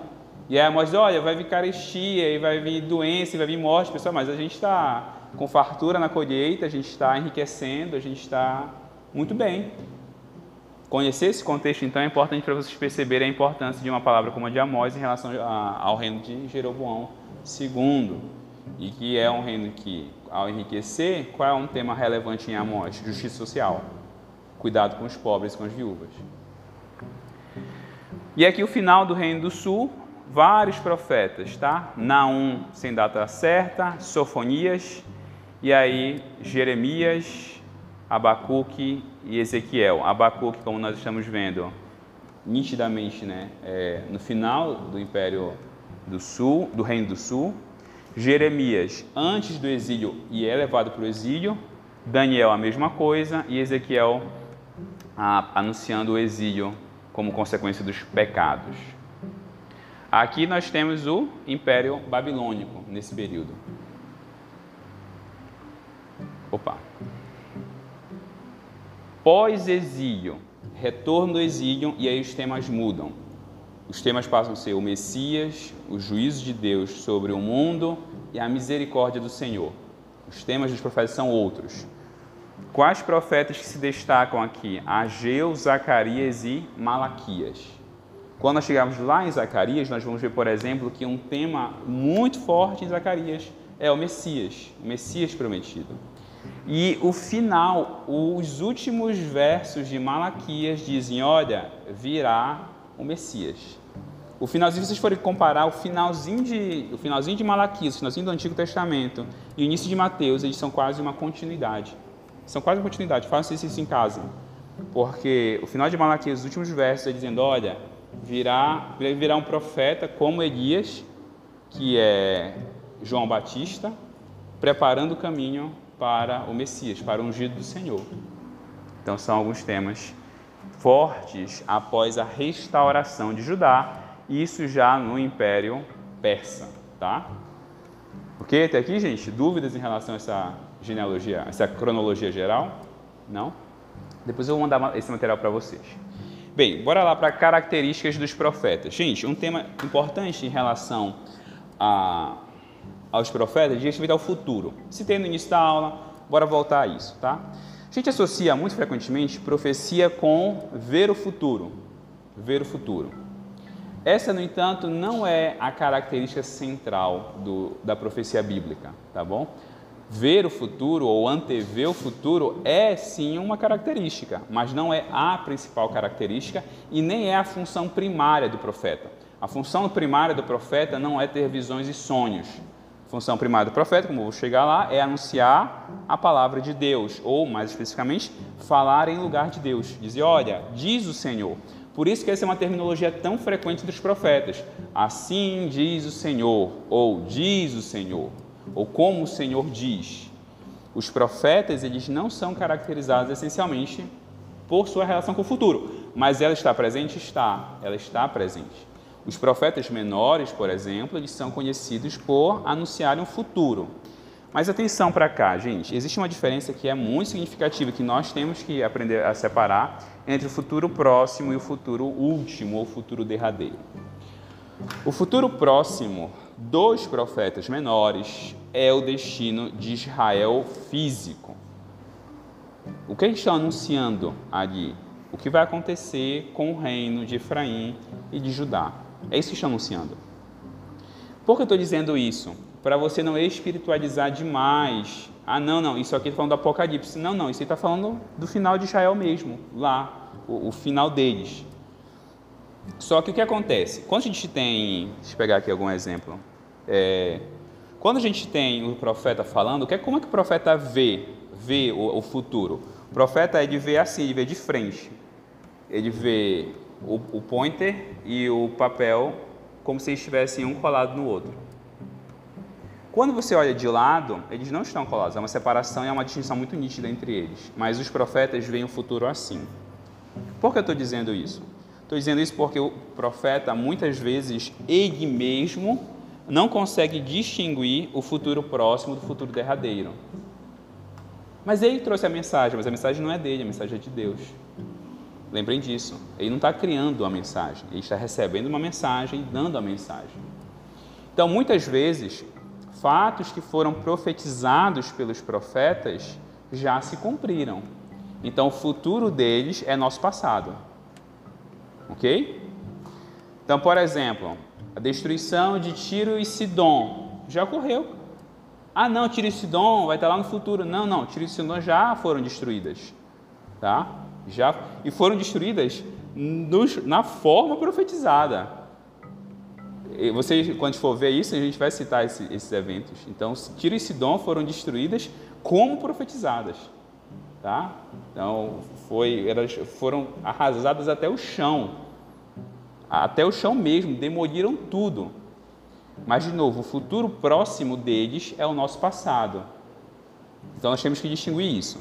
e aí a diz, olha, vai vir carestia, e vai vir doença, e vai vir morte, pessoal, mas a gente está com fartura na colheita, a gente está enriquecendo, a gente está muito bem. Conhecer esse contexto, então, é importante para vocês perceberem a importância de uma palavra como a de Amós em relação ao reino de Jeroboão II. E que é um reino que, ao enriquecer, qual é um tema relevante em Amós? Justiça social. Cuidado com os pobres com as viúvas. E aqui o final do Reino do Sul, vários profetas, tá? Naum sem data certa, Sofonias, e aí Jeremias, Abacuque e Ezequiel. Abacuque, como nós estamos vendo, nitidamente, né, é, no final do Império do Sul, do Reino do Sul. Jeremias, antes do exílio e é levado para o exílio. Daniel, a mesma coisa. E Ezequiel, anunciando o exílio como consequência dos pecados. Aqui nós temos o Império Babilônico nesse período. Opa. Pós-exílio, retorno do exílio e aí os temas mudam. Os temas passam a ser o Messias, o juízo de Deus sobre o mundo e a misericórdia do Senhor. Os temas dos profetas são outros. Quais profetas que se destacam aqui? Ageu, Zacarias e Malaquias. Quando nós chegarmos lá em Zacarias, nós vamos ver, por exemplo, que um tema muito forte em Zacarias é o Messias, o Messias prometido. E o final, os últimos versos de Malaquias dizem: Olha, virá o Messias. O finalzinho, se vocês forem comparar o finalzinho de, o finalzinho de Malaquias, o finalzinho do Antigo Testamento e o início de Mateus, eles são quase uma continuidade. São quase uma continuidade. Façam isso em casa. Porque o final de Malaquias, os últimos versos, é dizendo: olha, virá, virá um profeta como Elias, que é João Batista, preparando o caminho para o Messias, para o ungido do Senhor. Então, são alguns temas fortes após a restauração de Judá isso já no Império Persa, tá? Ok? Até aqui, gente, dúvidas em relação a essa genealogia, essa cronologia geral? Não? Depois eu vou mandar esse material para vocês. Bem, bora lá para características dos profetas. Gente, um tema importante em relação a, aos profetas diz respeito ao futuro. Citei no início da aula, bora voltar a isso, tá? A gente associa muito frequentemente profecia com ver o futuro. Ver o futuro. Essa, no entanto, não é a característica central do, da profecia bíblica, tá bom? Ver o futuro ou antever o futuro é sim uma característica, mas não é a principal característica e nem é a função primária do profeta. A função primária do profeta não é ter visões e sonhos. A função primária do profeta, como eu vou chegar lá, é anunciar a palavra de Deus, ou mais especificamente, falar em lugar de Deus. Dizer, olha, diz o Senhor. Por isso que essa é uma terminologia tão frequente dos profetas. Assim diz o Senhor, ou diz o Senhor, ou como o Senhor diz. Os profetas, eles não são caracterizados essencialmente por sua relação com o futuro, mas ela está presente? Está, ela está presente. Os profetas menores, por exemplo, eles são conhecidos por anunciarem o futuro. Mas atenção para cá, gente, existe uma diferença que é muito significativa, que nós temos que aprender a separar entre o futuro próximo e o futuro último, ou futuro derradeiro. O futuro próximo dos profetas menores é o destino de Israel físico. O que eles estão anunciando ali? O que vai acontecer com o reino de Efraim e de Judá? É isso que estão anunciando. Por que eu estou dizendo isso? para você não espiritualizar demais. Ah, não, não, isso aqui está falando do Apocalipse. Não, não, isso está falando do final de Israel mesmo, lá, o, o, final deles. Só que o que acontece? Quando a gente tem, deixa eu pegar aqui algum exemplo, é, quando a gente tem o profeta falando, que é, como é que o profeta vê, vê o, o futuro? O profeta ele vê assim, ele vê de frente. Ele vê o, o pointer e o papel como se estivessem um colado no outro. Quando você olha de lado, eles não estão colados, há uma separação e há uma distinção muito nítida entre eles. Mas os profetas veem o futuro assim. Por que eu estou dizendo isso? Estou dizendo isso porque o profeta, muitas vezes, ele mesmo não consegue distinguir o futuro próximo do futuro derradeiro. Mas ele trouxe a mensagem, mas a mensagem não é dele, a mensagem é de Deus. Lembrem disso. Ele não está criando uma mensagem, ele está recebendo uma mensagem e dando a mensagem. Então, muitas vezes, fatos que foram profetizados pelos profetas já se cumpriram. Então, o futuro deles é nosso passado. Ok? Então, por exemplo, a destruição de Tiro e Sidom já ocorreu. Ah, não, Tiro e Sidom vai estar lá no futuro. Não, não, Tiro e Sidom já foram destruídas. Tá? Já, e foram destruídas nos, na forma profetizada vocês, quando for ver isso, a gente vai citar esse, esses eventos. Então, Tiro e Sidom foram destruídas como profetizadas. Tá? Então, foi, elas foram arrasadas até o chão. Até o chão mesmo, demoliram tudo. Mas, de novo, o futuro próximo deles é o nosso passado. Então, nós temos que distinguir isso.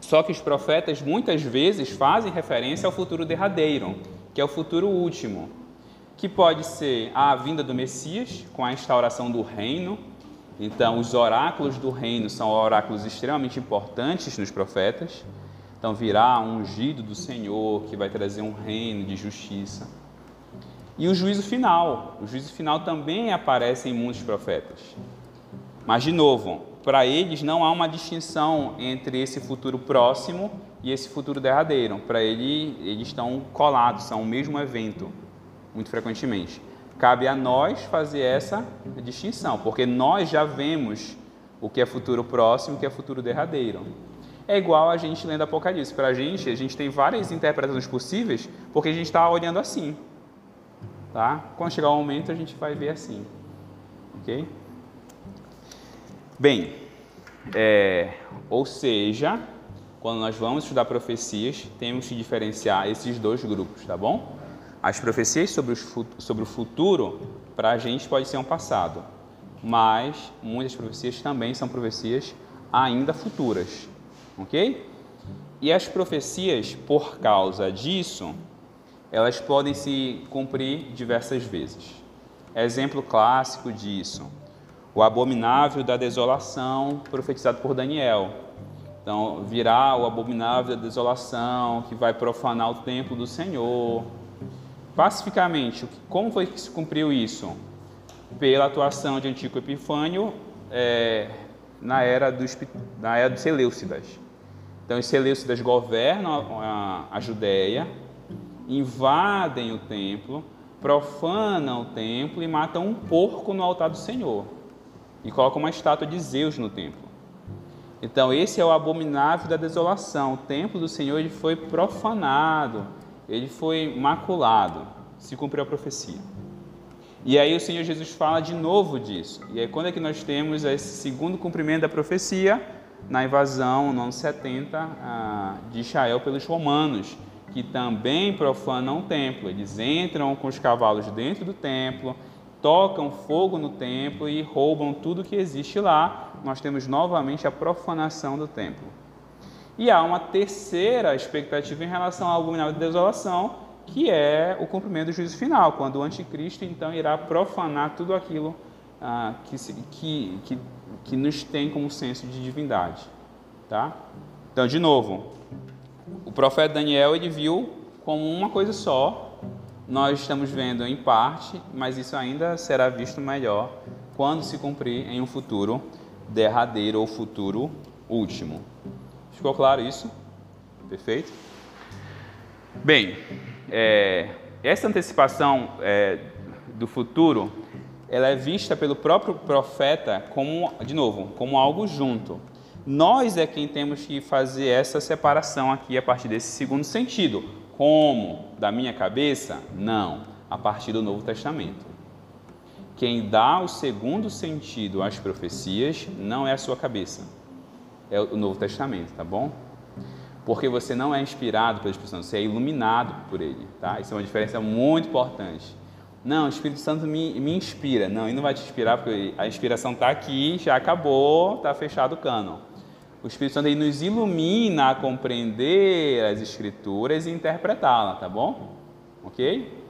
Só que os profetas muitas vezes fazem referência ao futuro derradeiro, que é o futuro último que pode ser a vinda do Messias com a instauração do reino. Então, os oráculos do reino são oráculos extremamente importantes nos profetas. Então, virá um ungido do Senhor que vai trazer um reino de justiça. E o juízo final. O juízo final também aparece em muitos profetas. Mas, de novo, para eles não há uma distinção entre esse futuro próximo e esse futuro derradeiro. Para ele, eles estão colados, são o mesmo evento muito frequentemente. Cabe a nós fazer essa distinção, porque nós já vemos o que é futuro próximo e o que é futuro derradeiro. É igual a gente lendo Apocalipse. Para a gente, a gente tem várias interpretações possíveis porque a gente está olhando assim. Tá? Quando chegar o momento, a gente vai ver assim. Ok? Bem, é, ou seja, quando nós vamos estudar profecias, temos que diferenciar esses dois grupos, tá bom? As profecias sobre, os, sobre o futuro, para a gente, pode ser um passado, mas muitas profecias também são profecias ainda futuras, ok? E as profecias, por causa disso, elas podem se cumprir diversas vezes. Exemplo clássico disso, o abominável da desolação profetizado por Daniel. Então, virá o abominável da desolação que vai profanar o templo do Senhor. Pacificamente, como foi que se cumpriu isso? Pela atuação de Antigo Epifânio é, na era dos na era dos Seleucidas. Então, os Seleucidas governam a, a Judéia, invadem o templo, profanam o templo e matam um porco no altar do Senhor e colocam uma estátua de Zeus no templo. Então, esse é o abominável da desolação. O templo do Senhor ele foi profanado, ele foi maculado. Se cumpriu a profecia. E aí o Senhor Jesus fala de novo disso. E aí quando é que nós temos esse segundo cumprimento da profecia? Na invasão no ano 70 ah, de Israel pelos romanos, que também profanam o templo. Eles entram com os cavalos dentro do templo, tocam fogo no templo e roubam tudo que existe lá. Nós temos novamente a profanação do templo. E há uma terceira expectativa em relação ao abominável de desolação, que é o cumprimento do juízo final, quando o anticristo então irá profanar tudo aquilo ah, que, que, que, que nos tem como senso de divindade. Tá? Então, de novo, o profeta Daniel ele viu como uma coisa só nós estamos vendo em parte, mas isso ainda será visto melhor quando se cumprir em um futuro derradeiro ou futuro último. Ficou claro isso? Perfeito? Bem, é, essa antecipação é, do futuro, ela é vista pelo próprio profeta como, de novo, como algo junto. Nós é quem temos que fazer essa separação aqui a partir desse segundo sentido como? Da minha cabeça? Não, a partir do Novo Testamento. Quem dá o segundo sentido às profecias não é a sua cabeça, é o Novo Testamento, tá bom? Porque você não é inspirado pelo Espírito Santo, você é iluminado por ele, tá? Isso é uma diferença muito importante. Não, o Espírito Santo me, me inspira. Não, ele não vai te inspirar porque a inspiração está aqui, já acabou, está fechado o cano. O Espírito Santo ele nos ilumina a compreender as Escrituras e interpretá-la, tá bom? Ok?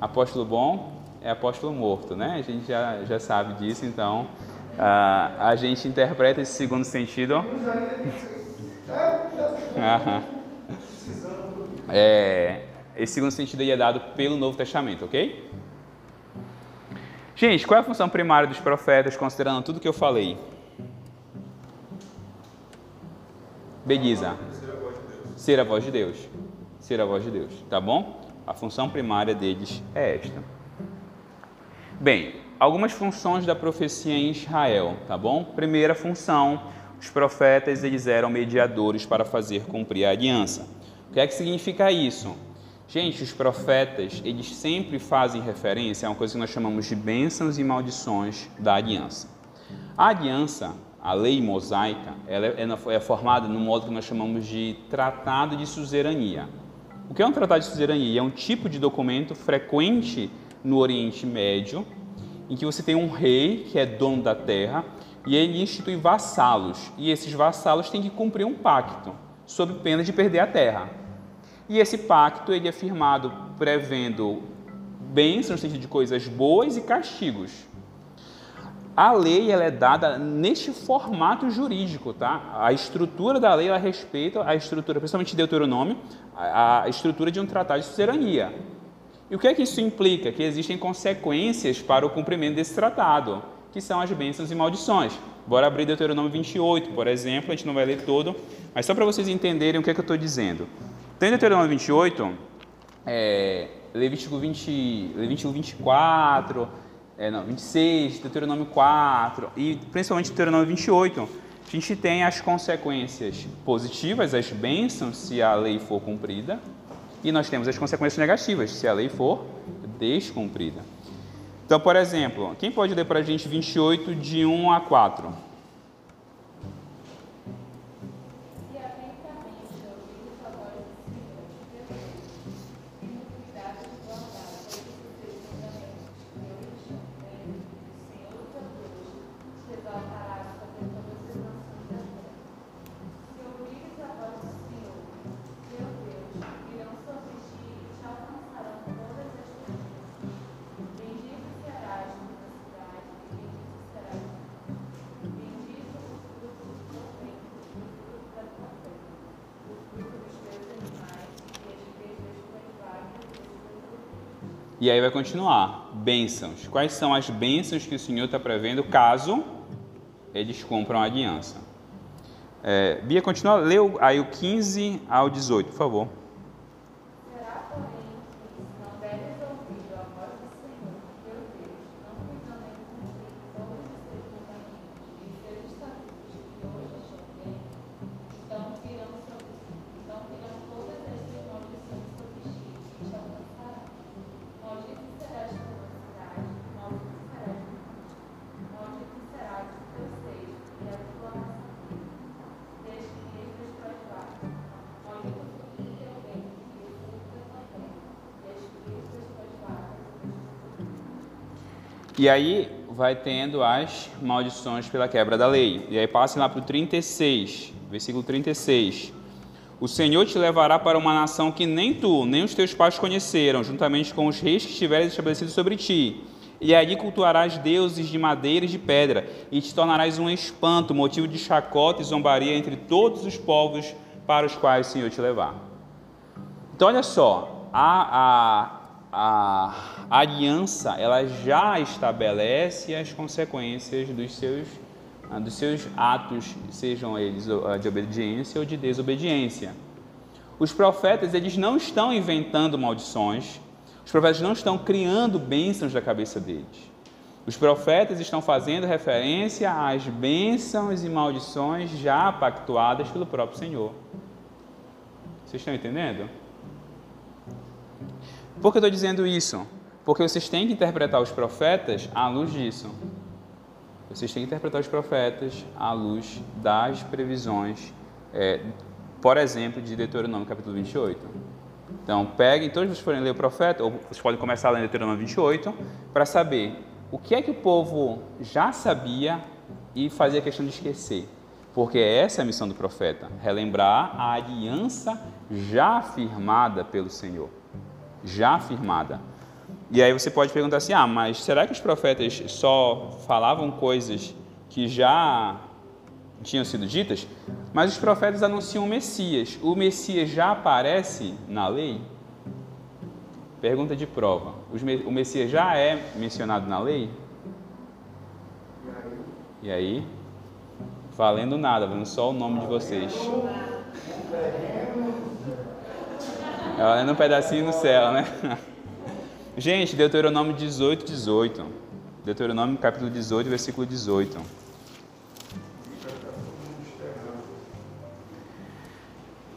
Apóstolo bom é apóstolo morto, né? A gente já, já sabe disso, então uh, a gente interpreta esse segundo sentido. é, esse segundo sentido aí é dado pelo Novo Testamento, ok? Gente, qual é a função primária dos profetas, considerando tudo que eu falei? Beguiza. Ser a voz de Deus. Ser a voz de Deus. Tá bom? A função primária deles é esta. Bem, algumas funções da profecia em Israel, tá bom? Primeira função, os profetas eles eram mediadores para fazer cumprir a aliança. O que é que significa isso? Gente, os profetas, eles sempre fazem referência a uma coisa que nós chamamos de bênçãos e maldições da aliança. A aliança, a lei mosaica ela é, é formada no modo que nós chamamos de tratado de suzerania. O que é um tratado de suzerania? É um tipo de documento frequente no Oriente Médio, em que você tem um rei que é dono da terra e ele institui vassalos, e esses vassalos têm que cumprir um pacto, sob pena de perder a terra. E esse pacto ele é firmado prevendo bênçãos no sentido de coisas boas e castigos. A lei ela é dada neste formato jurídico, tá? A estrutura da lei ela respeita a estrutura, principalmente de Deuteronômio, a, a estrutura de um tratado de suzerania. E o que é que isso implica? Que existem consequências para o cumprimento desse tratado, que são as bênçãos e maldições. Bora abrir Deuteronômio 28, por exemplo, a gente não vai ler todo, mas só para vocês entenderem o que é que eu estou dizendo. Tem Deuteronômio 28, é, Levítico 20, Levítico 24, é, não, 26, Deuteronômio 4 e principalmente Deuteronômio 28, A gente tem as consequências positivas, as bênçãos, se a lei for cumprida, e nós temos as consequências negativas, se a lei for descumprida. Então, por exemplo, quem pode ler para a gente 28 de 1 a 4? E aí vai continuar. Bênçãos. Quais são as bênçãos que o Senhor está prevendo caso eles cumpram a aliança? É, Bia, continua. Leu aí o 15 ao 18, por favor. E aí vai tendo as maldições pela quebra da lei. E aí passe lá para o 36, versículo 36. O Senhor te levará para uma nação que nem tu, nem os teus pais conheceram, juntamente com os reis que estiverem estabelecidos sobre ti. E ali cultuarás deuses de madeira e de pedra, e te tornarás um espanto, motivo de chacota e zombaria entre todos os povos para os quais o Senhor te levar. Então, olha só, a, a a aliança ela já estabelece as consequências dos seus, ah, dos seus atos, sejam eles ah, de obediência ou de desobediência. Os profetas eles não estão inventando maldições, os profetas não estão criando bênçãos da cabeça deles. Os profetas estão fazendo referência às bênçãos e maldições já pactuadas pelo próprio Senhor. Vocês estão entendendo? Por que eu estou dizendo isso? Porque vocês têm que interpretar os profetas à luz disso. Vocês têm que interpretar os profetas à luz das previsões, é, por exemplo, de Deuteronômio capítulo 28. Então, peguem, todos vocês forem ler o profeta, ou vocês podem começar ler Deuteronômio 28, para saber o que é que o povo já sabia e fazia questão de esquecer. Porque essa é a missão do profeta, relembrar a aliança já firmada pelo Senhor já afirmada. E aí você pode perguntar assim: ah, mas será que os profetas só falavam coisas que já tinham sido ditas? Mas os profetas anunciam o Messias. O Messias já aparece na lei? Pergunta de prova: o Messias já é mencionado na lei? E aí? Valendo nada, vendo só o nome de vocês. É um pedacinho no céu, né? Gente, Deuteronômio 18, 18. Deuteronômio capítulo 18, versículo 18.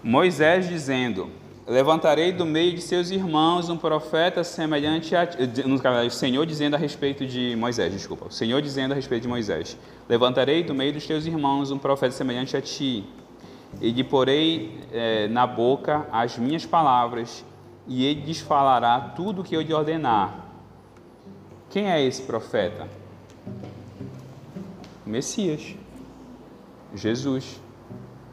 Moisés dizendo: Levantarei do meio de seus irmãos um profeta semelhante a no o Senhor dizendo a respeito de Moisés, desculpa. O Senhor dizendo a respeito de Moisés: Levantarei do meio dos teus irmãos um profeta semelhante a ti, e lhe porei é, na boca as minhas palavras, e ele lhes falará tudo o que eu lhe ordenar. Quem é esse profeta? O Messias, Jesus.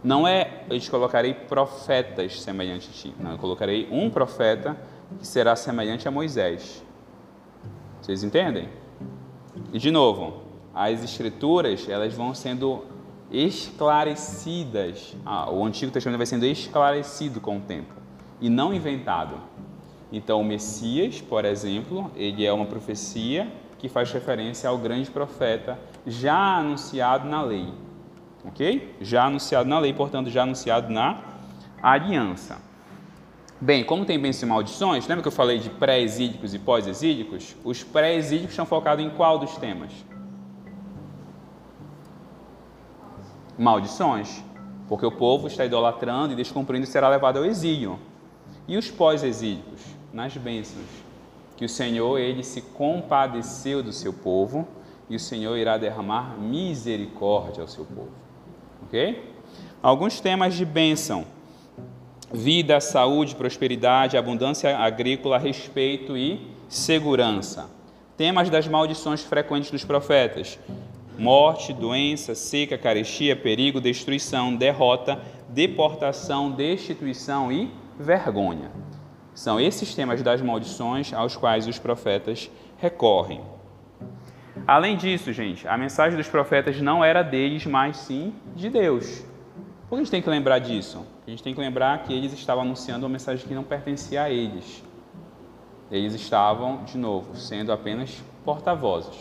Não é, eu te colocarei profetas semelhantes a ti. Não, eu colocarei um profeta que será semelhante a Moisés. Vocês entendem? E de novo, as escrituras, elas vão sendo esclarecidas. Ah, o Antigo Testamento vai sendo esclarecido com o tempo e não inventado. Então, o Messias, por exemplo, ele é uma profecia que faz referência ao grande profeta já anunciado na lei. Ok? Já anunciado na lei, portanto, já anunciado na aliança. Bem, como tem bênçãos e maldições, lembra que eu falei de pré-exídicos e pós-exídicos? Os pré-exídicos estão focados em qual dos temas? Maldições, porque o povo está idolatrando e descumprindo e será levado ao exílio. E os pós-exílicos, nas bênçãos, que o Senhor ele se compadeceu do seu povo e o Senhor irá derramar misericórdia ao seu povo. Ok? Alguns temas de bênção: vida, saúde, prosperidade, abundância agrícola, respeito e segurança. Temas das maldições frequentes dos profetas: morte, doença, seca, carestia, perigo, destruição, derrota, deportação, destituição e vergonha. São esses temas das maldições aos quais os profetas recorrem. Além disso, gente, a mensagem dos profetas não era deles, mas sim de Deus. Por que a gente tem que lembrar disso? A gente tem que lembrar que eles estavam anunciando uma mensagem que não pertencia a eles. Eles estavam, de novo, sendo apenas porta-vozes.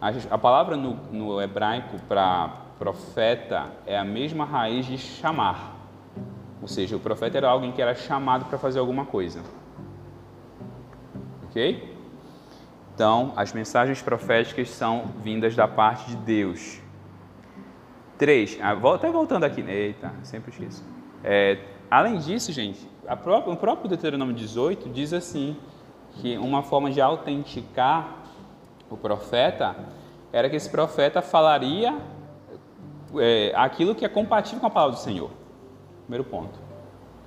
A, a, palavra no, no hebraico para profeta é a mesma raiz de chamar. Ou seja, o profeta era alguém que era chamado para fazer alguma coisa. Ok? Então, as mensagens proféticas são vindas da parte de Deus. 3. Ah, até voltando aqui. Eita, sempre esqueço. É, além disso, gente, própria, o próprio Deuteronômio 18 diz assim: que uma forma de autenticar o profeta era que esse profeta falaria é, aquilo que é compatível com a palavra do Senhor. Primeiro ponto.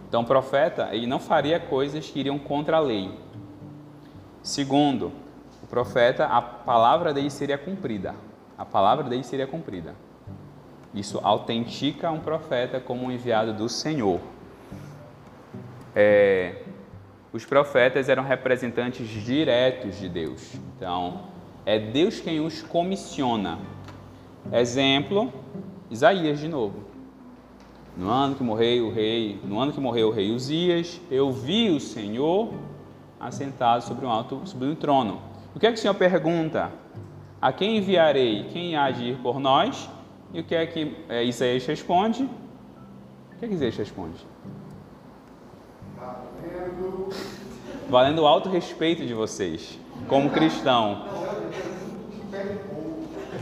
Então, o profeta ele não faria coisas que iriam contra a lei. Segundo, o profeta, a palavra dele seria cumprida. A palavra dele seria cumprida. Isso autentica um profeta como um enviado do Senhor. É, os profetas eram representantes diretos de Deus. Então, é Deus quem os comissiona. Exemplo, Isaías de novo. No ano que morreu o rei, no ano que morreu o rei Uzias, eu vi o Senhor assentado sobre um alto, sobre um trono. O que é que o Senhor pergunta? A quem enviarei? Quem há de ir por nós? E o que é que é, Isaías responde? O que é que Isaías responde? Valendo. Valendo o alto respeito de vocês, como cristão.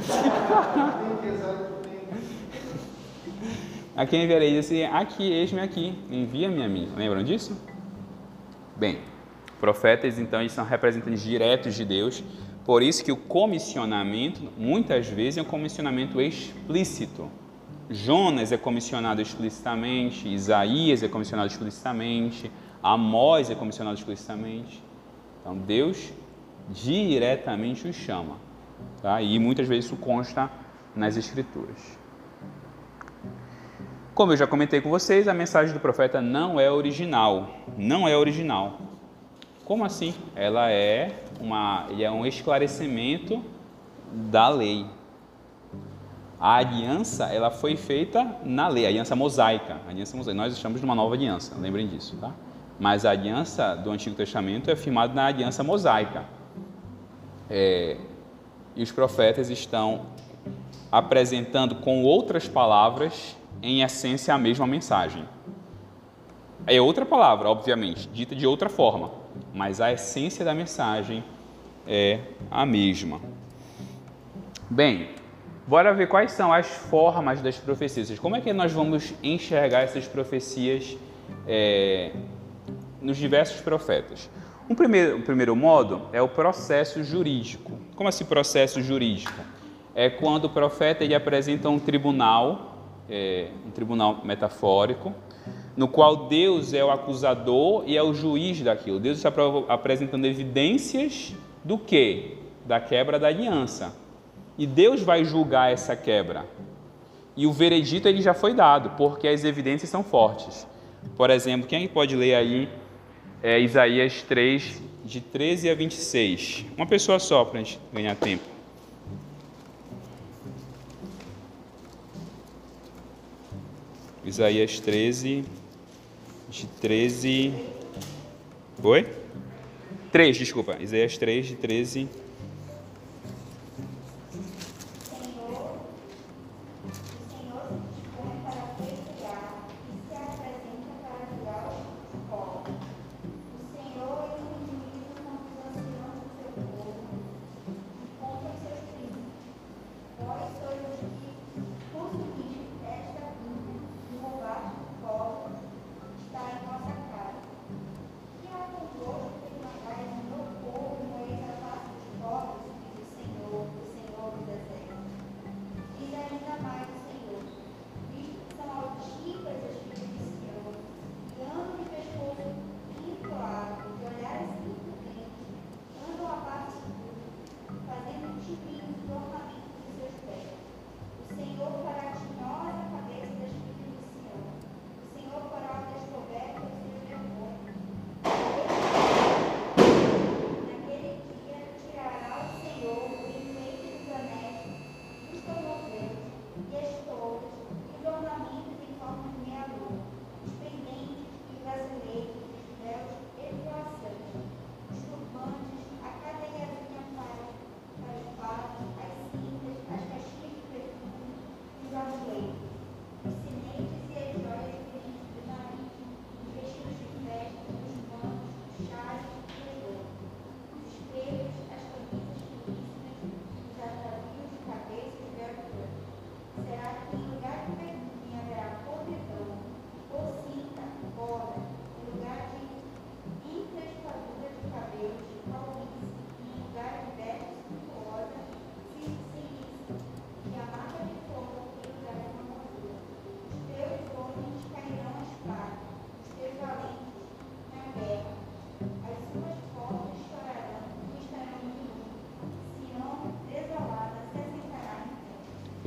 a quem enviarei disse, aqui, eis-me aqui, envia-me a mim. Lembram disso? Bem, profetas então eles são representantes diretos de Deus por isso que o comissionamento, muitas vezes, é um comissionamento explícito. Jonas é comissionado explicitamente, Isaías é comissionado explicitamente, Amós é comissionado explicitamente. Então, Deus diretamente os chama. Tá? E muitas vezes isso consta nas Escrituras. Como eu já comentei com vocês, a mensagem do profeta não é original. Não é original. Como assim? Ela é uma, ele é um esclarecimento da lei. A aliança, ela foi feita na lei, a aliança mosaica. A aliança mosaica. Nós estamos numa nova aliança, lembrem disso, tá? Mas a aliança do Antigo Testamento é firmada na aliança mosaica. É, e os profetas estão apresentando com outras palavras, em essência, a mesma mensagem. É outra palavra, obviamente, dita de outra forma mas a essência da mensagem é a mesma. Bem, bora ver quais são as formas das profecias. Como é que nós vamos enxergar essas profecias é, nos diversos profetas? Um primeiro, um primeiro modo é o processo jurídico. Como assim processo jurídico? É quando o profeta ele apresenta um tribunal, é, um tribunal metafórico, no qual Deus é o acusador e é o juiz daquilo. Deus está apresentando evidências do que? Da quebra da aliança. E Deus vai julgar essa quebra. E o veredito ele já foi dado, porque as evidências são fortes. Por exemplo, quem pode ler aí é Isaías 3, de 13 a 26? Uma pessoa só para a gente ganhar tempo. Isaías 13, de 13. Oi? 3, desculpa. Isaías 3, de 13.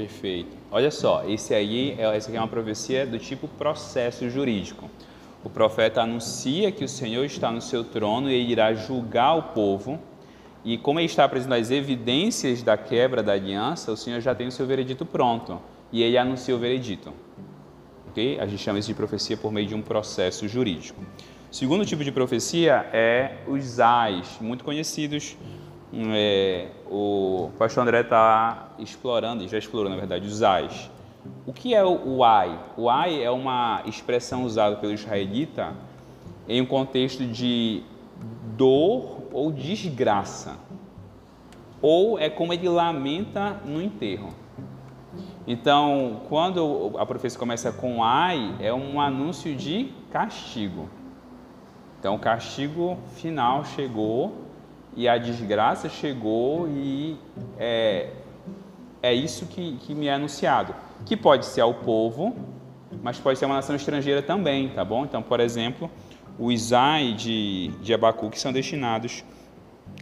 Perfeito. Olha só, esse aí, é, aqui é uma profecia do tipo processo jurídico. O profeta anuncia que o Senhor está no seu trono e irá julgar o povo. E como ele está apresentando as evidências da quebra da aliança, o Senhor já tem o seu veredito pronto. E ele anuncia o veredito. Okay? A gente chama isso de profecia por meio de um processo jurídico. O segundo tipo de profecia é os ais, muito conhecidos. É, o pastor André está explorando, já explorou na verdade, os ais. O que é o ai? O ai é uma expressão usada pelo israelita em um contexto de dor ou desgraça. Ou é como ele lamenta no enterro. Então, quando a profecia começa com ai, é um anúncio de castigo. Então, o castigo final chegou e a desgraça chegou e é, é isso que, que me é anunciado. Que pode ser ao povo, mas pode ser uma nação estrangeira também, tá bom? Então, por exemplo, os ai de, de Abacuque são destinados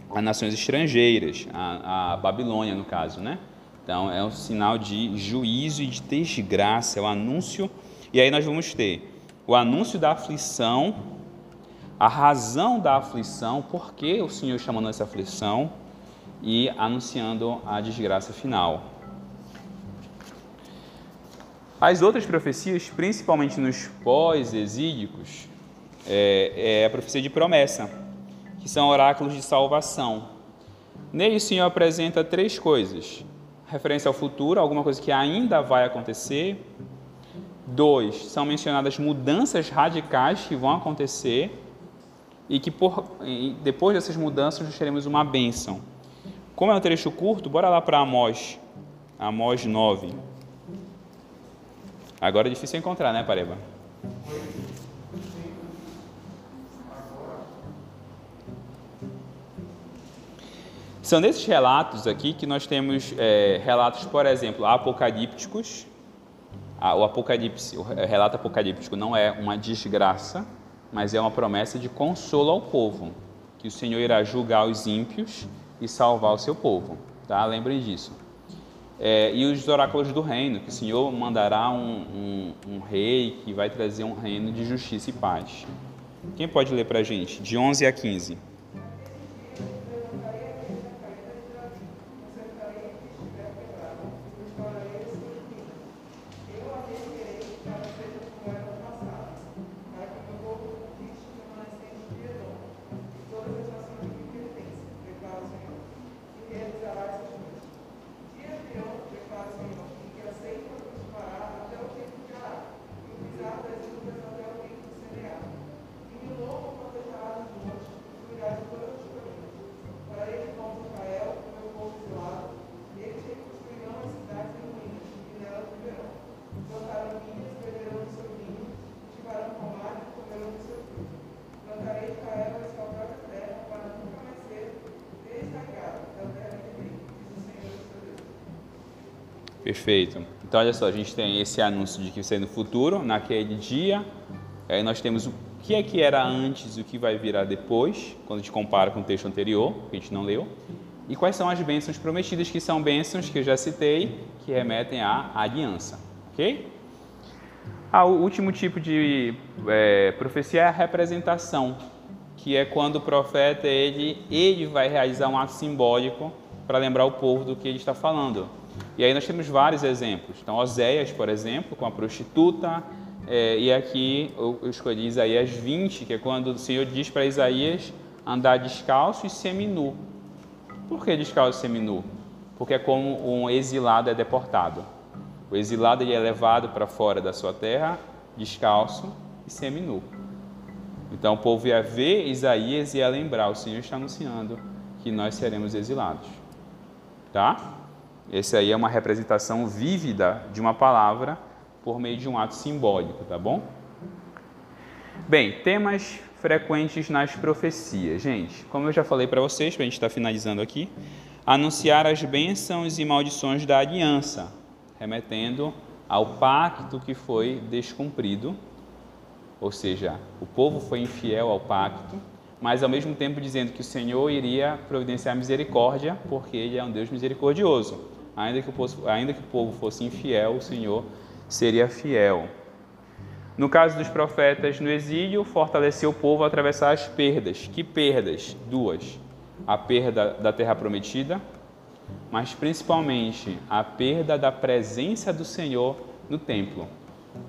a nações estrangeiras, a, a Babilônia, no caso, né? Então, é um sinal de juízo e de desgraça, é o anúncio. E aí nós vamos ter o anúncio da aflição, a razão da aflição, por que o Senhor chamando essa aflição e anunciando a desgraça final. As outras profecias, principalmente nos pós-exídicos, é, é a profecia de promessa, que são oráculos de salvação. Nele o Senhor apresenta três coisas: referência ao futuro, alguma coisa que ainda vai acontecer. Dois, são mencionadas mudanças radicais que vão acontecer e que por, e depois dessas mudanças nós teremos uma bênção. Como é um trecho curto, bora lá para Amós, Amós 9. Agora é difícil encontrar, né, Pareba? São desses relatos aqui que nós temos é, relatos, por exemplo, apocalípticos. Ah, o apocalipse, o relato apocalíptico não é uma desgraça, mas é uma promessa de consolo ao povo, que o Senhor irá julgar os ímpios e salvar o seu povo. Tá? Lembrem disso. É, e os oráculos do reino, que o Senhor mandará um, um, um, rei que vai trazer um reino de justiça e paz. Quem pode ler para a gente? De 11 a 15. Perfeito. Então, olha só, a gente tem esse anúncio de que vai no futuro, naquele dia. Aí nós temos o que é que era antes e o que vai virar depois, quando a gente compara com o texto anterior, que a gente não leu. E quais são as bênçãos prometidas, que são bênçãos que eu já citei, que remetem à aliança. Ok? Ah, o último tipo de é, profecia é a representação, que é quando o profeta ele, ele vai realizar um ato simbólico para lembrar o povo do que ele está falando. E aí nós temos vários exemplos. Então, Oséias, por exemplo, com a prostituta, é, e aqui eu, eu escolhi Isaías 20, que é quando o Senhor diz para Isaías andar descalço e seminu. Por que descalço e seminu? Porque é como um exilado é deportado. O exilado ele é levado para fora da sua terra, descalço e seminu. Então o povo ia ver Isaías e ia lembrar, o Senhor está anunciando que nós seremos exilados. Tá? Esse aí é uma representação vívida de uma palavra por meio de um ato simbólico, tá bom? Bem, temas frequentes nas profecias. Gente, como eu já falei para vocês, para a gente estar tá finalizando aqui, anunciar as bênçãos e maldições da aliança, remetendo ao pacto que foi descumprido, ou seja, o povo foi infiel ao pacto, mas ao mesmo tempo dizendo que o Senhor iria providenciar misericórdia, porque Ele é um Deus misericordioso ainda que, povo, ainda que o povo fosse infiel, o Senhor seria fiel. No caso dos profetas no exílio, fortaleceu o povo a atravessar as perdas. Que perdas? Duas. A perda da terra prometida, mas principalmente a perda da presença do Senhor no templo.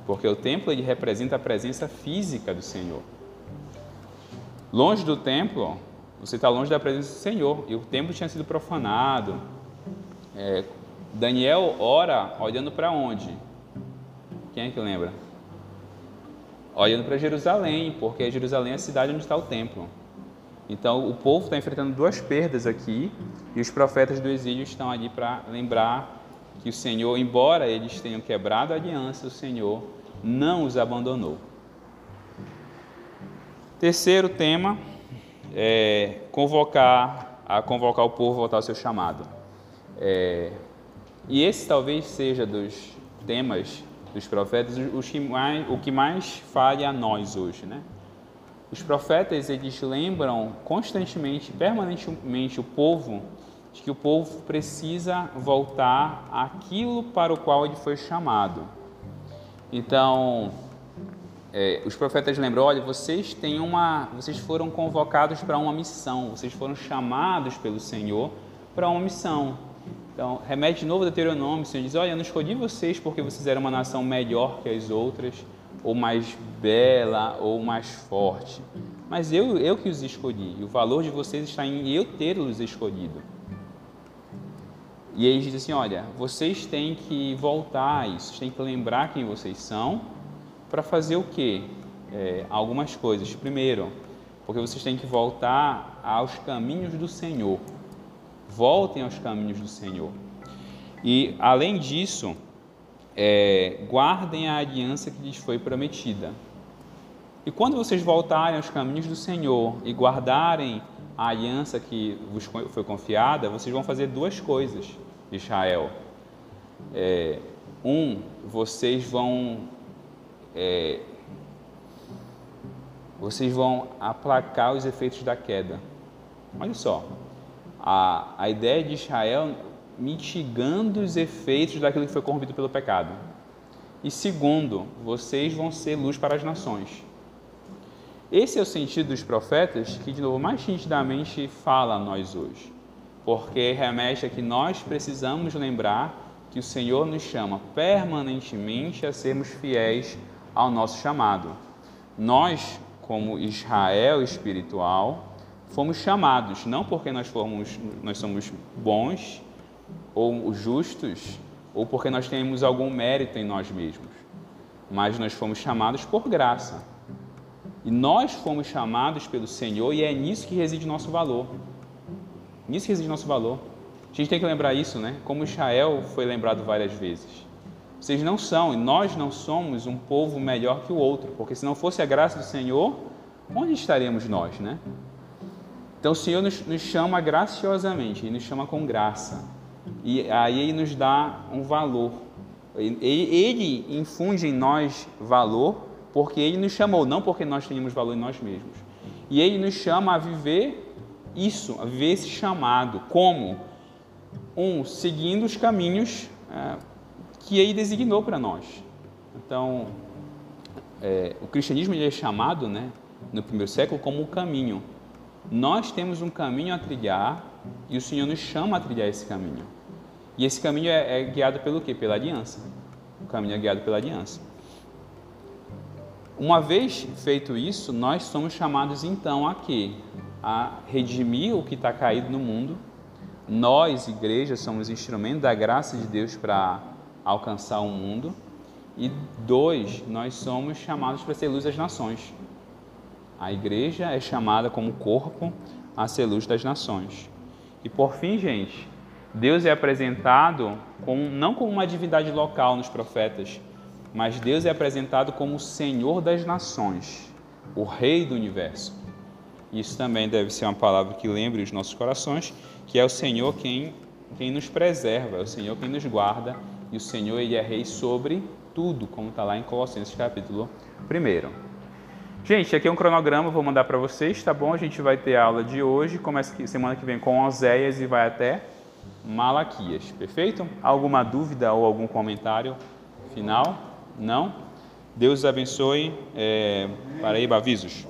Porque o templo ele representa a presença física do Senhor. Longe do templo, você está longe da presença do Senhor. E o templo tinha sido profanado. É, Daniel ora olhando para onde? Quem é que lembra? Olhando para Jerusalém, porque Jerusalém é a cidade onde está o templo. Então o povo está enfrentando duas perdas aqui e os profetas do exílio estão ali para lembrar que o Senhor, embora eles tenham quebrado a aliança, o Senhor não os abandonou. Terceiro tema é convocar a convocar o povo a voltar ao seu chamado. É, e esse talvez seja dos temas dos profetas os que mais, o que mais fale a nós hoje, né? Os profetas eles lembram constantemente, permanentemente o povo de que o povo precisa voltar àquilo para o qual ele foi chamado. Então, é, os profetas lembram: olha, vocês têm uma, vocês foram convocados para uma missão, vocês foram chamados pelo Senhor para uma missão. Então, remete de novo ao Deuteronômio, o Senhor diz: olha, eu não escolhi vocês porque vocês eram uma nação melhor que as outras, ou mais bela, ou mais forte. Mas eu, eu que os escolhi, e o valor de vocês está em eu tê-los escolhido. E ele diz assim: olha, vocês têm que voltar a isso, têm que lembrar quem vocês são, para fazer o quê? É, algumas coisas. Primeiro, porque vocês têm que voltar aos caminhos do Senhor. Voltem aos caminhos do Senhor. E, além disso, é, guardem a aliança que lhes foi prometida. E quando vocês voltarem aos caminhos do Senhor e guardarem a aliança que vos foi confiada, vocês vão fazer duas coisas. Israel. É, um, vocês vão é, vocês vão aplacar os efeitos da queda. Olha só, a, a ideia de Israel mitigando os efeitos daquilo que foi corrompido pelo pecado. E segundo, vocês vão ser luz para as nações. Esse é o sentido dos profetas que, de novo, mais nitidamente fala a nós hoje porque remete a que nós precisamos lembrar que o Senhor nos chama permanentemente a sermos fiéis ao nosso chamado. Nós, como Israel espiritual, fomos chamados não porque nós fomos nós somos bons ou justos ou porque nós temos algum mérito em nós mesmos, mas nós fomos chamados por graça. E nós fomos chamados pelo Senhor e é nisso que reside nosso valor. Nisso reside nosso valor. A gente tem que lembrar isso, né? Como Israel foi lembrado várias vezes. Vocês não são, e nós não somos um povo melhor que o outro, porque se não fosse a graça do Senhor, onde estaremos nós, né? Então o Senhor nos, nos chama graciosamente, Ele nos chama com graça. E aí Ele nos dá um valor. Ele, infunde em nós valor porque Ele nos chamou, não porque nós tenhamos valor em nós mesmos. E Ele nos chama a viver isso, a viver esse chamado. Como? Um, seguindo os caminhos é, que ele designou para nós. Então, é, o cristianismo é chamado, né, no primeiro século, como o caminho. Nós temos um caminho a trilhar e o Senhor nos chama a trilhar esse caminho. E esse caminho é, é guiado pelo quê? Pela aliança. O caminho é guiado pela aliança. Uma vez feito isso, nós somos chamados então a quê? a redimir o que está caído no mundo. Nós, igreja, somos instrumento da graça de Deus para alcançar o mundo. E dois, nós somos chamados para ser luz das nações. A igreja é chamada como corpo a ser luz das nações. E por fim, gente, Deus é apresentado como, não como uma divindade local nos profetas, mas Deus é apresentado como o Senhor das nações, o Rei do universo. Isso também deve ser uma palavra que lembre os nossos corações, que é o Senhor quem, quem nos preserva, é o Senhor quem nos guarda, e o Senhor ele é rei sobre tudo, como está lá em Colossenses capítulo 1. Gente, aqui é um cronograma, vou mandar para vocês, tá bom? A gente vai ter aula de hoje, começa semana que vem com Oséias e vai até Malaquias, perfeito? Alguma dúvida ou algum comentário final? Não? Deus abençoe. É, avisos.